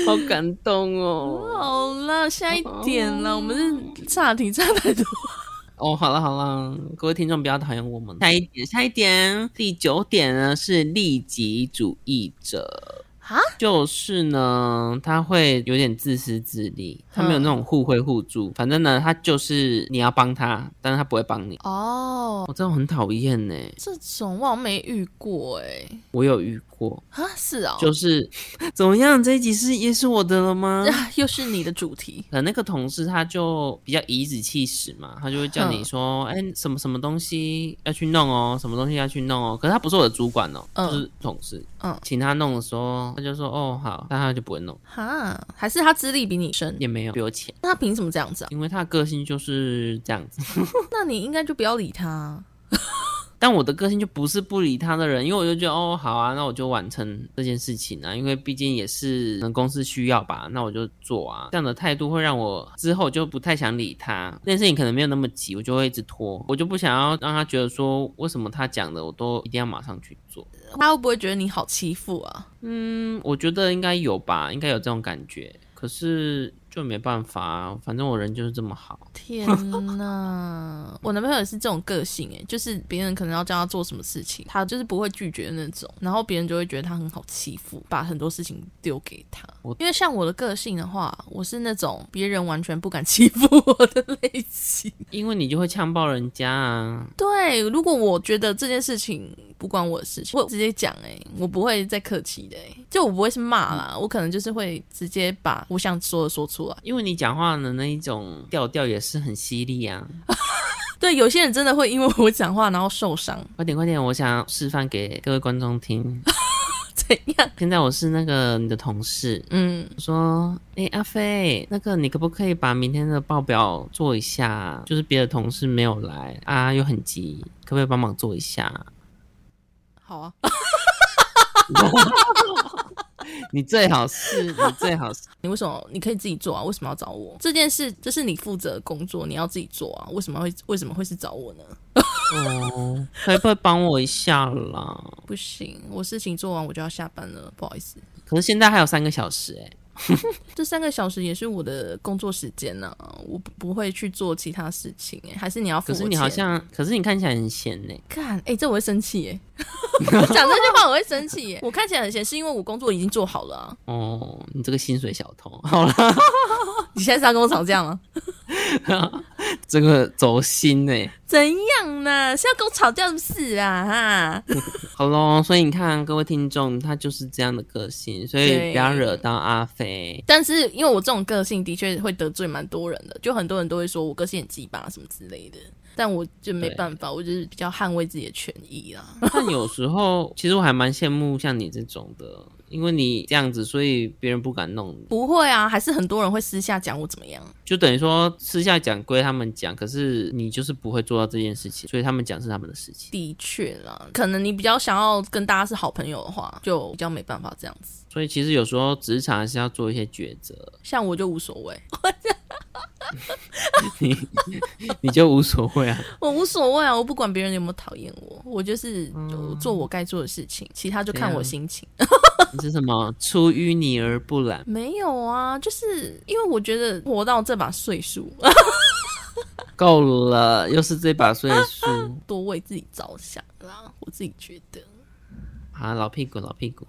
好感动哦。好了，下一点了，我们是岔题岔太多。哦，好了好了，各位听众不要讨厌我们。下一点，下一点，第九点呢是利己主义者。啊，就是呢，他会有点自私自利，他没有那种互惠互助。反正呢，他就是你要帮他，但是他不会帮你。哦，我、真的很讨厌呢，这种我好像没遇过哎，我有遇过，啊，是啊，就是 怎么样？这一集是也是我的了吗？啊又是你的主题，可能那个同事他就比较颐指气使嘛，他就会叫你说，哎、什么什么东西要去弄哦，什么东西要去弄哦。可是他不是我的主管哦，嗯就是同事，嗯请他弄的时候，他就说哦好，但他就不会弄，哈，还是他资历比你深，也没有比我浅，那他凭什么这样子啊？因为他的个性就是这样子。那你应该就不要理他。但我的个性就不是不理他的人，因为我就觉得哦好啊，那我就完成这件事情啊，因为毕竟也是嗯公司需要吧，那我就做啊。这样的态度会让我之后就不太想理他，这件事情可能没有那么急，我就会一直拖，我就不想要让他觉得说为什么他讲的我都一定要马上去做。他会不会觉得你好欺负啊？嗯，我觉得应该有吧，应该有这种感觉，可是就没办法啊，反正我人就是这么好。天呐，我男朋友也是这种个性哎，就是别人可能要叫他做什么事情，他就是不会拒绝的那种，然后别人就会觉得他很好欺负，把很多事情丢给他我。因为像我的个性的话，我是那种别人完全不敢欺负我的类型。因为你就会呛爆人家啊，对，如果我觉得这件事情不关我的事情，我直接讲哎，我不会再客气的哎，就我不会是骂啦，我可能就是会直接把我想说的说出来。因为你讲话的那一种调调也是很犀利啊。对，有些人真的会因为我讲话然后受伤，快点快点，我想示范给各位观众听。怎样？现在我是那个你的同事，嗯，我说，哎、阿飞，那个你可不可以把明天的报表做一下？就是别的同事没有来啊，又很急，可不可以帮忙做一下？好啊。你最好是，你最好是，你为什么你可以自己做啊？为什么要找我？这件事这是你负责的工作，你要自己做啊。为什么会为什么会是找我呢？哦，可不可以帮我一下啦？不行，我事情做完我就要下班了，不好意思。可是现在还有三个小时、哎，这三个小时也是我的工作时间呢、我不不会去做其他事情、哎，还是你要付我可是你好像，可是你看起来很闲呢。看，哎、这我会生气耶！我讲这句话我会生气耶！我看起来很闲，是因为我工作已经做好了啊。哦，你这个薪水小偷，好了，你现在是要跟我吵架吗？这个走心呢。怎样呢？是要跟我吵架是不是啊？哈，好咯，所以你看，各位听众，他就是这样的个性，所以不要惹到阿飞。但是因为我这种个性的确会得罪蛮多人的，就很多人都会说我个性很鸡巴什么之类的，但我就没办法，我就是比较捍卫自己的权益啦。但有时候，其实我还蛮羡慕像你这种的，因为你这样子，所以别人不敢弄你。不会啊，还是很多人会私下讲我怎么样。就等于说私下讲归他们讲，可是你就是不会做到这件事情，所以他们讲是他们的事情。的确啦，可能你比较想要跟大家是好朋友的话，就比较没办法这样子。所以其实有时候职场还是要做一些抉择，像我就无所谓，你你就无所谓啊。我无所谓啊，我不管别人有没有讨厌我，我就是就做我该做的事情，其他就看我心情。你是什么出淤泥而不染？没有啊，就是因为我觉得活到这把岁数，够了，又是这把岁数 多为自己着想啦，我自己觉得。啊，老屁股，老屁股。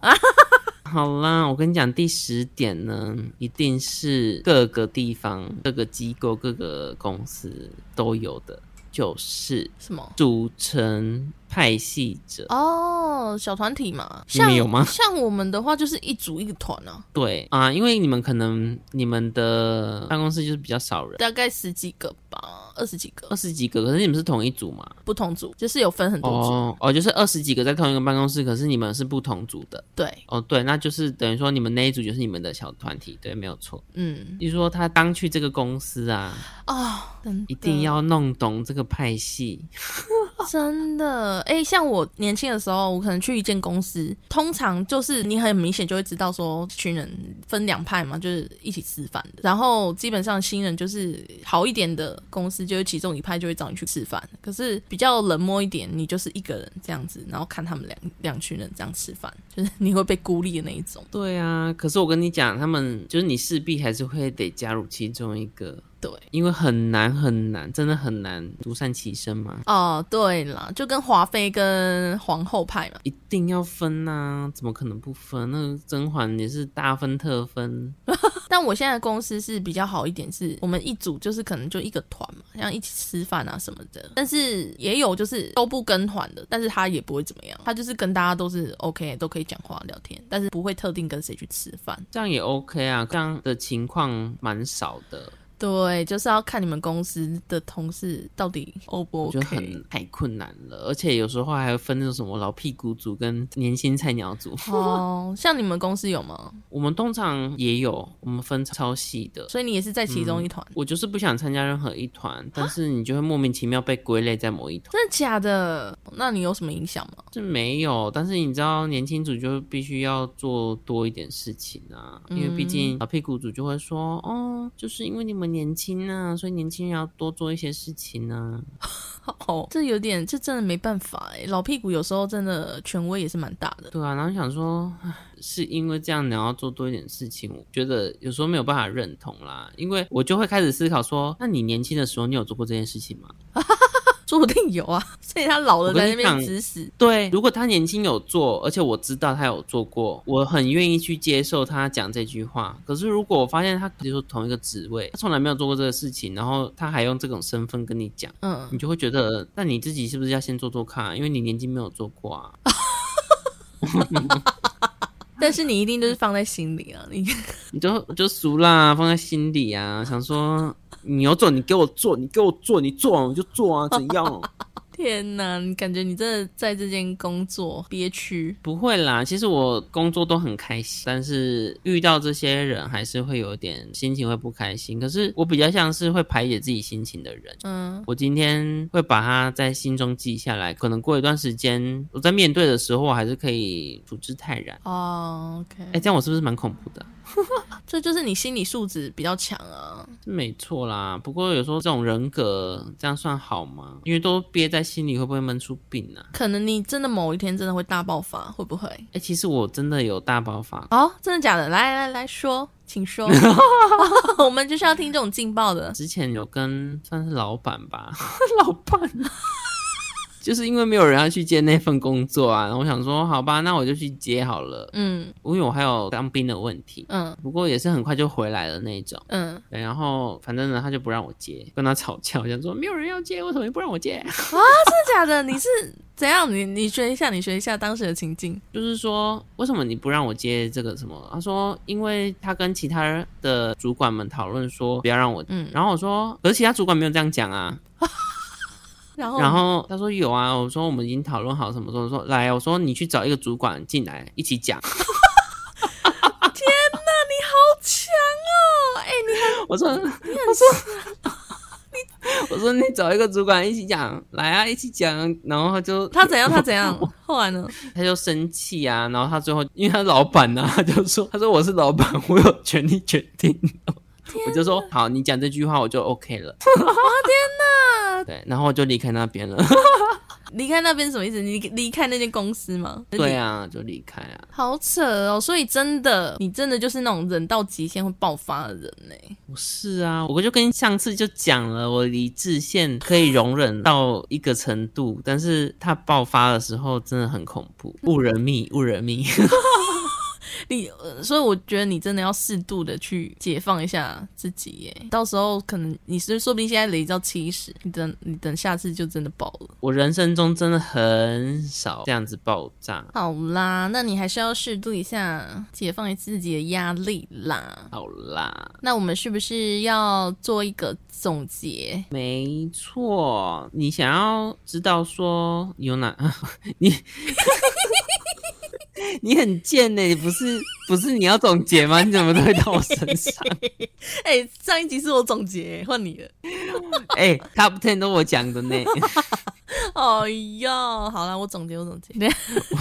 好啦，我跟你讲，第十点呢，一定是各个地方、各个机构、各个公司都有的，就是什么？组成派系者。哦，小团体嘛，你们像有吗 像我们的话，就是一组一个团啊，对啊，因为你们可能你们的办公室就是比较少人，大概十几个吧，二十几个二，十几个，可是你们是同一组嘛？不同组，就是有分很多组。哦哦，就是二十几个在同一个办公室，可是你们是不同组的。对，哦，对，那就是等于说你们那一组就是你们的小团体，对，没有错。嗯，比如说他刚去这个公司啊，哦，一定要弄懂这个派系。真的，哎、像我年轻的时候，我可能去一间公司，通常就是你很明显就会知道说，群人分两派嘛，就是一起吃饭的。然后基本上新人就是好一点的公司，就是其中一派就会找你去吃饭。可是比较冷漠一点，你就是一个人这样子，然后看他们两 两群人这样吃饭，就是你会被孤立的那一种。对啊，可是我跟你讲，他们就是你势必还是会得加入其中一个，对，因为很难很难，真的很难独善其身嘛，哦，对啦，就跟华妃跟皇后派嘛，一定要分呐、怎么可能不分？那甄嬛也是大分特分，但我现在的公司是比较好一点，是我们一组就是可能就一个团嘛，像一起吃饭啊什么的。但是也有就是都不跟团的，但是他也不会怎么样，他就是跟大家都是 OK，都可以讲话聊天，但是不会特定跟谁去吃饭。这样也 OK 啊，这样的情况蛮少的，对，就是要看你们公司的同事到底 O 不我觉得 OK。很太困难了，而且有时候还会分那种什么老屁股组跟年轻菜鸟组，哦，像你们公司有吗？我们通常也有，我们分超细的。所以你也是在其中一团？我就是不想参加任何一团，但是你就会莫名其妙被归类在某一团。真的假的？那你有什么影响吗？是没有，但是你知道年轻组就必须要做多一点事情啊，因为毕竟老屁股组就会说，哦，就是因为你们年轻啊，所以年轻人要多做一些事情啊。哦，这有点，这真的没办法哎。老屁股有时候真的权威也是蛮大的。对啊，然后想说，是因为这样你要做多一点事情，我觉得有时候没有办法认同啦，因为我就会开始思考说，那你年轻的时候你有做过这件事情吗？说不定有啊，所以他老了在那边指使。对，如果他年轻有做，而且我知道他有做过，我很愿意去接受他讲这句话。可是如果我发现他，比如说同一个职位，他从来没有做过这个事情，然后他还用这种身份跟你讲，嗯，你就会觉得，那你自己是不是要先做做看啊？因为你年纪没有做过啊。但是你一定就是放在心里啊，你你就就熟啦，放在心里啊，想说你要做，你给我做，你给我做，你做完我就做啊，怎样？天哪，你感觉你真的在这间工作憋屈。不会啦，其实我工作都很开心，但是遇到这些人还是会有点心情会不开心。可是我比较像是会排解自己心情的人。嗯，我今天会把它在心中记下来，可能过一段时间我在面对的时候，我还是可以处之泰然。哦，OK，哎，这样我是不是蛮恐怖的？这就是你心理素质比较强啊。是没错啦，不过有时候这种人格这样算好吗？因为都憋在心里，会不会闷出病啊？可能你真的某一天真的会大爆发，会不会？哎、其实我真的有大爆发，哦，真的假的？来来来说，请说。我们就是要听这种劲爆的。之前有跟算是老板吧，老板，就是因为没有人要去接那份工作啊，然后我想说，好吧，那我就去接好了。嗯因为我还有当兵的问题，嗯不过也是很快就回来了那一种。嗯，对，然后反正呢，他就不让我接，跟他吵架，我想说没有人要接，为什么不让我接？啊真的假的？你是怎样？你你学一下，你学一下当时的情境。就是说，为什么你不让我接这个什么？他说，因为他跟其他的主管们讨论说不要让我，嗯，然后我说，可是其他主管没有这样讲啊。然后然后他说有啊，我说我们已经讨论好什么时候，说来，我说你去找一个主管进来一起讲。天哪，你好强哦！哎、你我说，我说，我说你找一个主管一起讲，来啊，一起讲。然后他就他怎样？他怎样？后来呢？他就生气啊，然后他最后因为他老板啊、他就说，他说我是老板，我有权利决定。我就说好，你讲这句话我就 OK 了。天哪 对，然后我就离开那边了。离开那边什么意思？你离开那间公司吗？对啊，就离开啊。好扯哦！所以真的，你真的就是那种忍到极限会爆发的人呢。不是啊，我就跟上次就讲了，我理智线可以容忍到一个程度，但是它爆发的时候真的很恐怖，误人命，误人命。你、呃所以我觉得你真的要适度的去解放一下自己耶。到时候可能你是说不定现在累积到七十，你等你等下次就真的爆了。我人生中真的很少这样子爆炸。好啦，那你还是要适度一下解放自己的压力啦。好啦，那我们是不是要做一个总结？没错，你想要知道说有哪 你。你很贱呢、你不是不是你要总结吗？你怎么都会到我身上？哎、上一集是我总结，换你了。哎、top ten 都我讲的呢。哎呀，好了，我总结，我总结，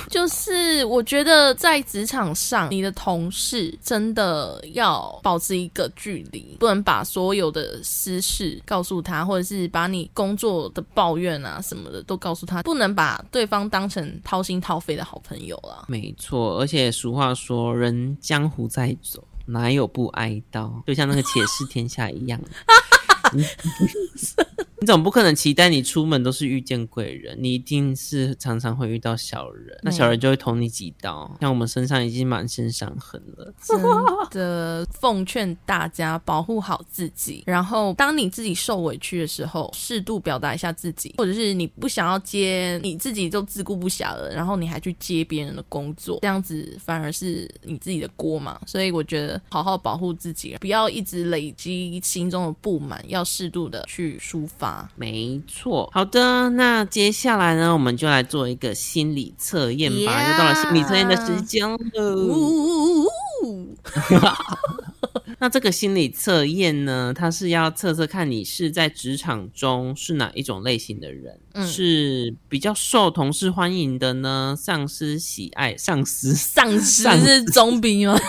就是我觉得在职场上，你的同事真的要保持一个距离，不能把所有的私事告诉他，或者是把你工作的抱怨啊什么的都告诉他，不能把对方当成掏心掏肺的好朋友啦。没错，而且俗话说，人江湖在走，哪有不挨刀？就像那个且试天下一样。你你总不可能期待你出门都是遇见贵人，你一定是常常会遇到小人，那小人就会捅你几刀。像我们身上已经满身伤痕了，真的奉劝大家保护好自己，然后当你自己受委屈的时候，适度表达一下自己，或者是你不想要接，你自己就自顾不暇了，然后你还去接别人的工作，这样子反而是你自己的锅嘛。所以我觉得好好保护自己，不要一直累积心中的不满，要适度的去抒发。没错。好的，那接下来呢，我们就来做一个心理测验吧。又到了心理测验的时间了。呜，那这个心理测验呢，它是要测测看你是在职场中是哪一种类型的人，嗯是比较受同事欢迎的呢？上司喜爱上司丧尸是总比吗？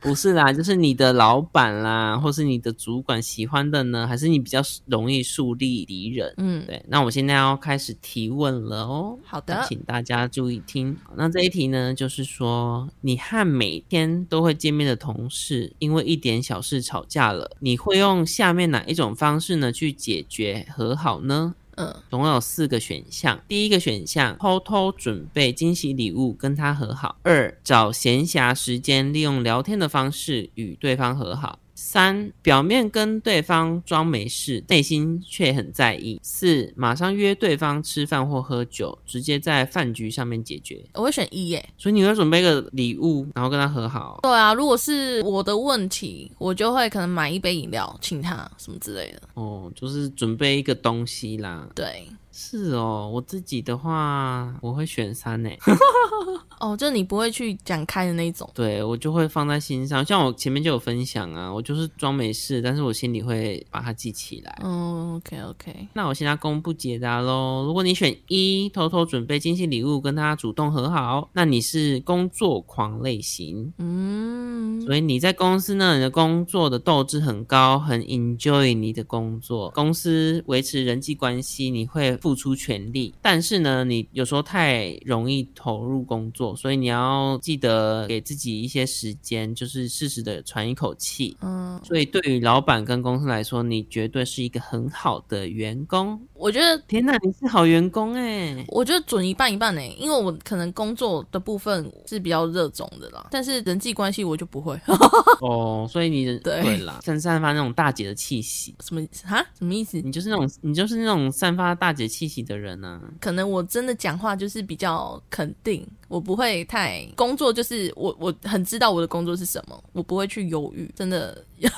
不是啦，就是你的老板啦，或是你的主管喜欢的呢，还是你比较容易树立敌人？嗯，对，那我现在要开始提问了哦。好的，请大家注意听。那这一题呢，就是说，你和每天都会见面的同事，因为一点小事吵架了，你会用下面哪一种方式呢去解决和好呢？嗯，总共有四个选项。第一个选项，偷偷准备惊喜礼物跟他和好；二，找闲暇时间利用聊天的方式与对方和好。三，表面跟对方装没事，内心却很在意。四，马上约对方吃饭或喝酒，直接在饭局上面解决。我会选一耶。所以你会准备一个礼物，然后跟他和好。对啊，如果是我的问题，我就会可能买一杯饮料请他什么之类的。哦，就是准备一个东西啦。对，是哦，我自己的话，我会选三呢。哦，就你不会去展开的那一种。对我就会放在心上，像我前面就有分享啊，我就是装没事，但是我心里会把它记起来。嗯，OK OK，那我现在公布解答喽。如果你选一，偷偷准备惊喜礼物跟他主动和好，那你是工作狂类型，嗯，所以你在公司呢，你的工作的斗志很高，很 enjoy 你的工作。公司维持人际关系，你会付出全力，但是呢，你有时候太容易投入工作，所以你要记得给自己一些时间，就是适时的喘一口气。嗯，所以对于老板跟公司来说，你绝对是一个很好的员工。我觉得天哪，你是好员工哎！我觉得准一半一半呢、因为我可能工作的部分是比较热衷的啦，但是人际关系我就不会。哦，所以你对对啦，散散发那种大姐的气息，什么哈？什么意思？你就是那种你就是那种散发大姐气息的人啊。可能我真的讲话就是比较肯定，我不会太工作，就是我我很知道我的工作是什么，我不会去犹豫，真的。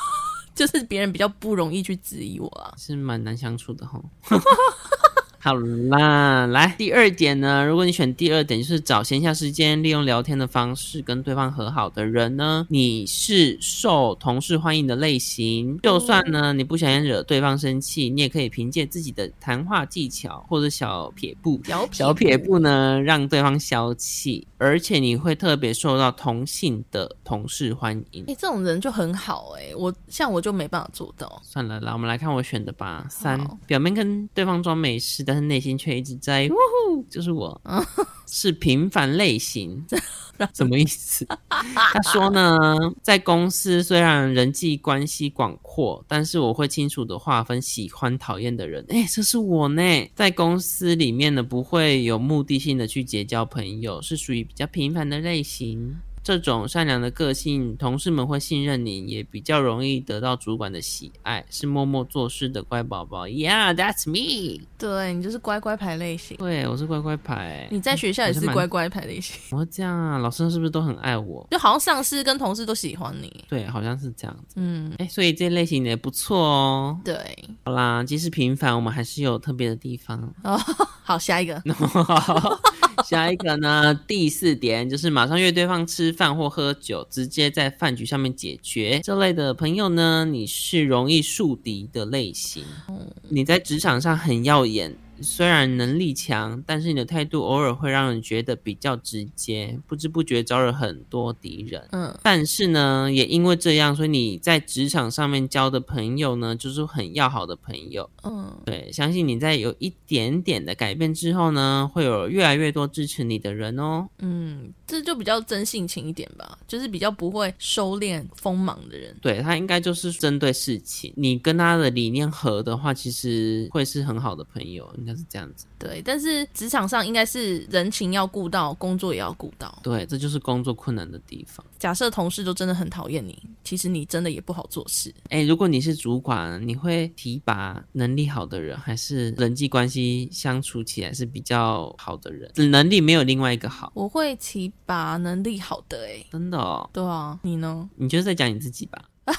就是别人比较不容易去质疑我啊，是蛮难相处的哈。好啦，来第二点呢，如果你选第二点，就是找闲暇时间利用聊天的方式跟对方和好的人呢，你是受同事欢迎的类型。就算呢你不想惹对方生气，你也可以凭借自己的谈话技巧或者小撇步，小小撇步呢让对方消气，而且你会特别受到同性的同事欢迎哎、。这种人就很好哎、我像我就没办法做到。算了啦，我们来看我选的吧。三，表面跟对方装没事，但是内心却一直在呜呼，就是我，是平凡类型。什么意思？他说呢，在公司虽然人际关系广阔，但是我会清楚的划分喜欢、讨厌的人。哎，这是我呢，在公司里面呢，不会有目的性的去结交朋友，是属于比较平凡的类型。这种善良的个性，同事们会信任你，也比较容易得到主管的喜爱，是默默做事的乖宝宝。Yeah, that's me。对你就是乖乖牌类型，对，我是乖乖牌。你在学校也是乖乖牌类型，我会这样啊，老师是不是都很爱我？就好像上司跟同事都喜欢你。对，好像是这样子。嗯，哎，所以这类型也不错哦。对。好啦，即使平凡，我们还是有特别的地方。哦，好，下一个。下一个呢，第四点就是马上约对方吃饭或喝酒，直接在饭局上面解决。这类的朋友呢，你是容易树敌的类型。你在职场上很耀眼，虽然能力强，但是你的态度偶尔会让人觉得比较直接，不知不觉招惹很多敌人。嗯，但是呢，也因为这样，所以你在职场上面交的朋友呢，就是很要好的朋友。嗯，对，相信你在有一点点的改变之后呢，会有越来越多支持你的人哦。嗯，这就比较真性情一点吧，就是比较不会收敛锋芒的人。对他应该就是针对事情，你跟他的理念合的话，其实会是很好的朋友，应该是这样子。对，但是职场上应该是人情要顾到，工作也要顾到。对，这就是工作困难的地方。假设同事都真的很讨厌你，其实你真的也不好做事。哎，如果你是主管，你会提拔能力好的人，还是人际关系相处起来是比较好的人？能力没有另外一个好，我会提拔能力好的、欸，真的哦。对啊，你呢？你就是在讲你自己吧？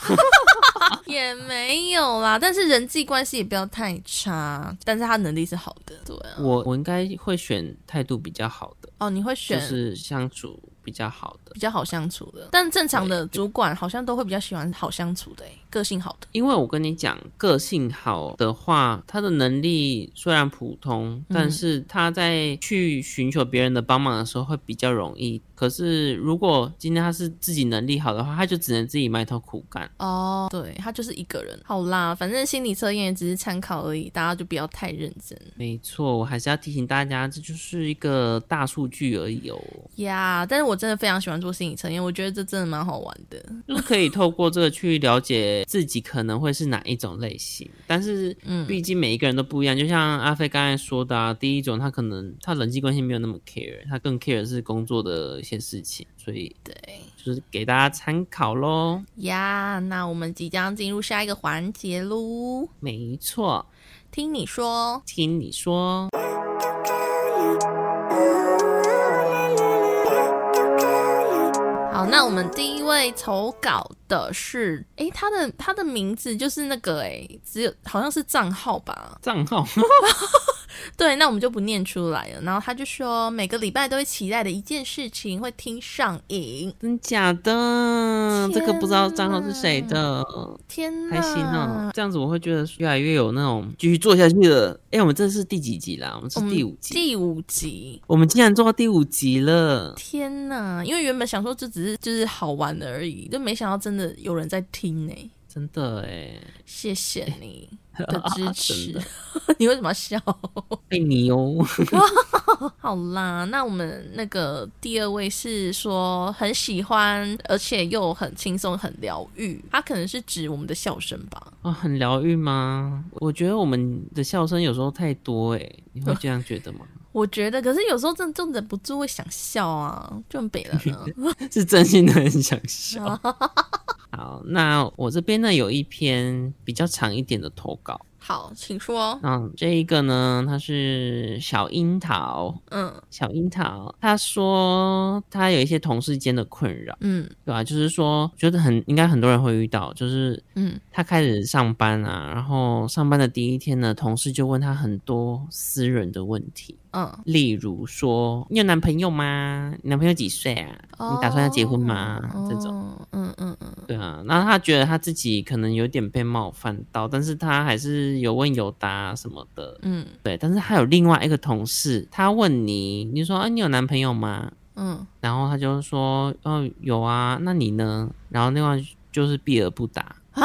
也没有啦，但是人际关系也不要太差，但是他能力是好的，对啊。我我应该会选态度比较好的，哦，你会选就选是相处比较好的。比较好相处的，但正常的主管好像都会比较喜欢好相处的、欸，个性好的。因为我跟你讲，个性好的话，他的能力虽然普通，但是他在去寻求别人的帮忙的时候会比较容易。可是如果今天他是自己能力好的话，他就只能自己埋头苦干。哦，对他就是一个人。好啦，反正心理测验也只是参考而已，大家就不要太认真没错，我还是要提醒大家，这就是一个大数据而已哦，呀。但是我真的非常喜欢做心理测验，我觉得这真的蛮好玩的。就是可以透过这个去了解自己可能会是哪一种类型。但是，嗯毕竟每一个人都不一样。就像阿飞刚才说的啊，第一种他可能他人际关系没有那么 care，他更 care 是工作的一些事情，所以对就是给大家参考喽。呀，那我们即将进入下一个环节喽。没错，听你说，听你说，好，那我们第一位投稿的是，诶，他的他的名字就是那个，哎，只有好像是账号吧？账号 对，那我们就不念出来了。然后他就说，每个礼拜都会期待的一件事情会听上瘾。真假的？这个不知道账号是谁的。天哪，开心哦！这样子我会觉得越来越有那种继续做下去的。哎，我们这是第几集啦？我们是第五集。第五集。我们竟然做到第五集了，天呐！因为原本想说这只是就是好玩的而已，就没想到真的有人在听呢。真的哎！谢谢你。的支 持。你为什么要笑？爱你哦。好啦，那我们那个第二位是说很喜欢，而且又很轻松、很疗愈。他可能是指我们的笑声吧？啊，很疗愈吗？我觉得我们的笑声有时候太多哎，你会这样觉得吗？我觉得，可是有时候真的就忍不住会想笑啊，就很北了呢。是真心的很想笑。好，那我这边呢有一篇比较长一点的投稿。好，请说。嗯，这一个呢，他是小樱桃。嗯小樱桃他说他有一些同事间的困扰，嗯对吧、就是说，觉得很应该很多人会遇到，就是嗯他开始上班啊，然后上班的第一天呢，同事就问他很多私人的问题，嗯，例如说你有男朋友吗？你男朋友几岁啊？你打算要结婚吗？这种。哦，嗯嗯嗯对啊，那他觉得他自己可能有点被冒犯到，但是他还是有问有答什么的。嗯对，但是还有另外一个同事，他问你，你说啊，你有男朋友吗？嗯，然后他就说，哦，有啊，那你呢？然后另外就是避而不答啊，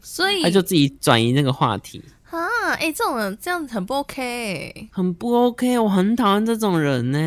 所以他就自己转移那个话题，啊，哎、这种人这样子很不 OK。很不 OK，我很讨厌这种人呢。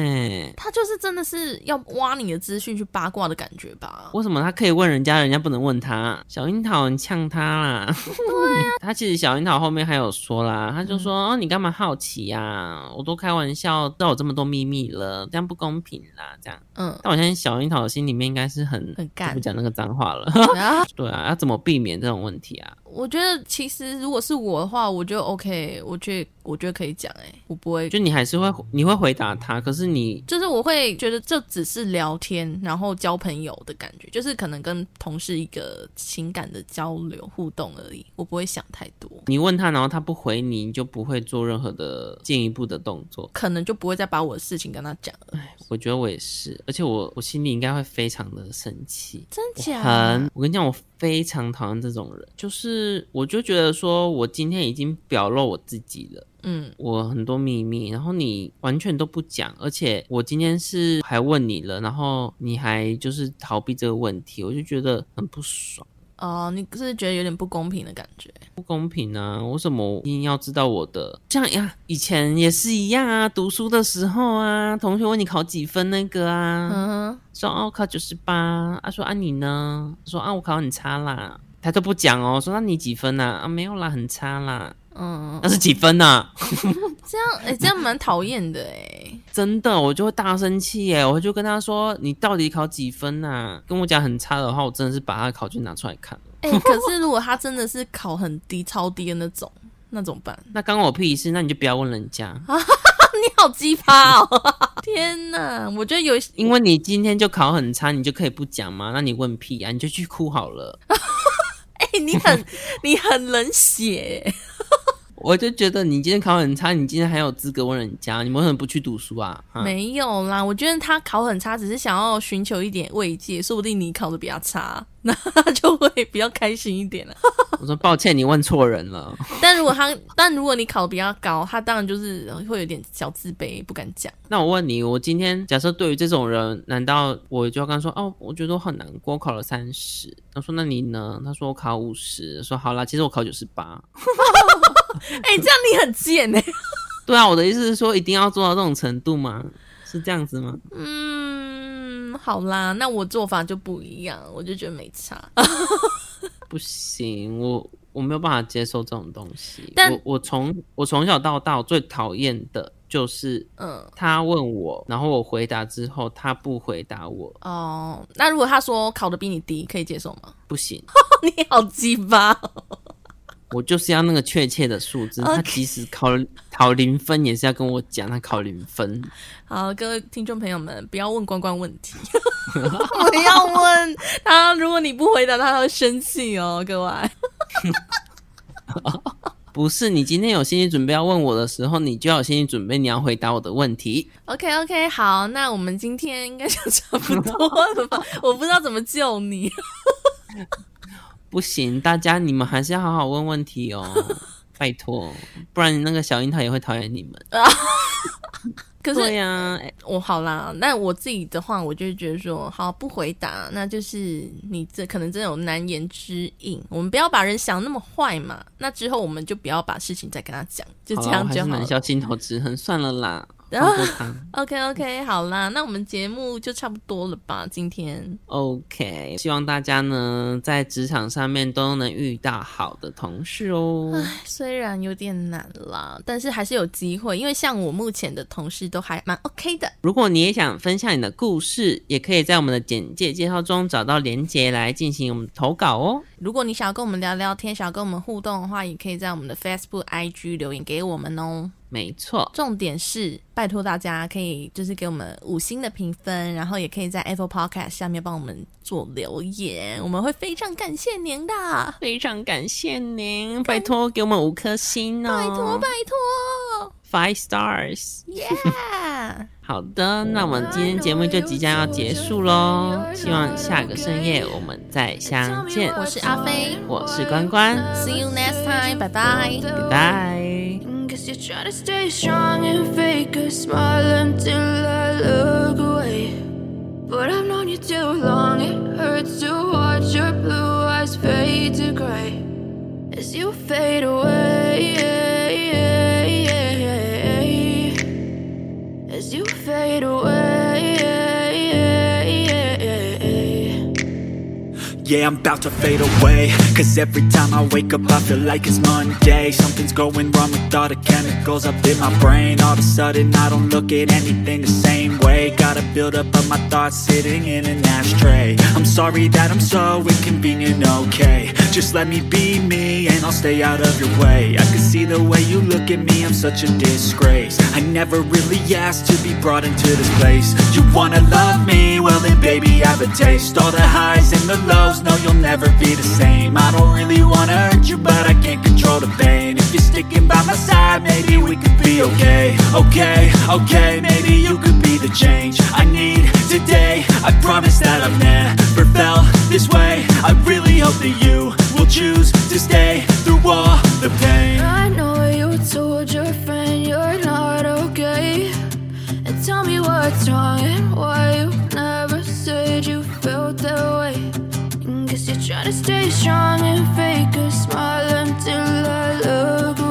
他就是真的是要挖你的资讯去八卦的感觉吧？为什么他可以问人家，人家不能问他？小樱桃很呛他啦。对啊，他其实小樱桃后面还有说啦，他就说：“哦，你干嘛好奇呀、我都开玩笑，知道我这么多秘密了，这样不公平啦。”这样，嗯，但我相信小樱桃的心里面应该是很很干就不讲那个脏话了。对啊，要怎么避免这种问题啊？我觉得其实如果是我的话，我就 OK，我觉得我觉得可以讲，哎，我不会，就你还是会你会回答他，可是你就是我会觉得这只是聊天，然后交朋友的感觉，就是可能跟同事一个情感的交流互动而已，我不会想太多，你问他，然后他不回你，你就不会做任何的进一步的动作。可能就不会再把我的事情跟他讲了。哎我觉得我也是，而且我我心里应该会非常的生气。真假？很，我跟你讲，我非常讨厌这种人。就是，我就觉得说，我今天已经表露我自己了，嗯我很多秘密，然后你完全都不讲，而且我今天是还问你了，然后你还就是逃避这个问题，我就觉得很不爽，哦，你是不是觉得有点不公平的感觉？不公平啊！为什么一定要知道我的？像呀，以前也是一样啊，读书的时候啊，同学问你考几分那个啊，说哦我考九十八，啊说啊你呢？说啊我考很差啦，他都不讲哦，说那你几分呐、啊？没有啦，很差啦，嗯，那是几分呐、这样哎、这样蛮讨厌的哎。真的，我就会大生气耶！我就跟他说：“你到底考几分呐、跟我讲很差的话，我真的是把他的考卷拿出来看了。哎、可是如果他真的是考很低、超低的那种，那怎么办？那刚我屁事？那你就不要问人家，你好鸡巴哦！天哪，我觉得有因为你今天就考很差，你就可以不讲吗？那你问屁啊？你就去哭好了。你很 你很冷血。我就觉得你今天考很差，你今天还有资格问人家，你为什么不去读书啊？啊没有啦，我觉得他考很差，只是想要寻求一点慰藉，说不定你考的比较差，那他就会比较开心一点了。我说抱歉，你问错人了。但如果他，但如果你考的比较高，他当然就是会有点小自卑，不敢讲。那我问你，我今天假设对于这种人，难道我就要跟他说哦，我觉得我很难过，我考了三十。他说那你呢？他说我考五十。说好啦，其实我考九十八。哎、这样你很贱哎、对啊，我的意思是说，一定要做到这种程度吗？是这样子吗？嗯，好啦，那我做法就不一样，我就觉得没差。不行，我我没有办法接受这种东西。但我我从我从小到大最讨厌的就是嗯，他问我，然后我回答之后他不回答我，哦，那如果他说考的比你低，可以接受吗？不行，你好鸡巴哦、我就是要那个确切的数字。他即使考考零分，也是要跟我讲他考零分。好，各位听众朋友们，不要问关关问题，不要问他。如果你不回答他，他会生气哦，各位。不是你今天有心理准备要问我的时候，你就要有心理准备，你要回答我的问题。OK OK，好，那我们今天应该就差不多了吧？我不知道怎么救你。不行，大家你们还是要好好问问题哦，拜托，不然那个小樱桃也会讨厌你们。可是对呀、哎我好啦，那我自己的话，我就觉得说，好不回答，那就是你这可能真的有难言之隐。我们不要把人想那么坏嘛。那之后我们就不要把事情再跟他讲，就这样就是好了。蛮孝心头之恨，算了啦，OK OK，好啦，那我们节目就差不多了吧？今天 OK，希望大家呢在职场上面都能遇到好的同事哦。唉虽然有点难啦，但是还是有机会，因为像我目前的同事都还蛮 OK 的。如果你也想分享你的故事，也可以在我们的简介介绍中找到连结来进行我们的投稿哦。如果你想要跟我们聊聊天，想要跟我们互动的话，也可以在我们的 Facebook、IG 留言给我们哦。没错，重点是，拜托大家可以就是给我们五星的评分，然后也可以在 Apple Podcast 下面帮我们做留言，我们会非常感谢您的，非常感谢您，拜托给我们五颗星哦，拜托拜托。Five stars。好的，那我们今天节目就即将要结束喽，希望下个深夜我们再相见。我是阿飞我是关关，，See you next time，拜拜。拜拜。Guess you try to stay strong and fake a smile until I look away. But I've known you too long, it hurts to watch your blue eyes fade to gray as you fade away. it away eh, Yeah, I'm about to fade away. Cause every time I wake up, I feel like it's Monday. Something's going wrong with all the chemicals up in my brain. All of a sudden, I don't look at anything the same way. Gotta build up of my thoughts sitting in an ashtray. I'm sorry that I'm so inconvenient, okay. Just let me be me and I'll stay out of your way. I can see the way you look at me, I'm such a disgrace. I never really asked to be brought into this place. You wanna love me? Well, then, baby, I have a taste. All the highs and the lows, no, you'll never be the same. I don't really wanna hurt you, but I can't control the pain. If you're sticking by my side, maybe we could be okay. Okay, okay, maybe you could be the change I need today. I promise that I've never felt this way. I really hope that you will choose to stay through all the pain. I know you told your friend you're not okay. And tell me what's wrong Gotta stay strong and fake a smile until I look away.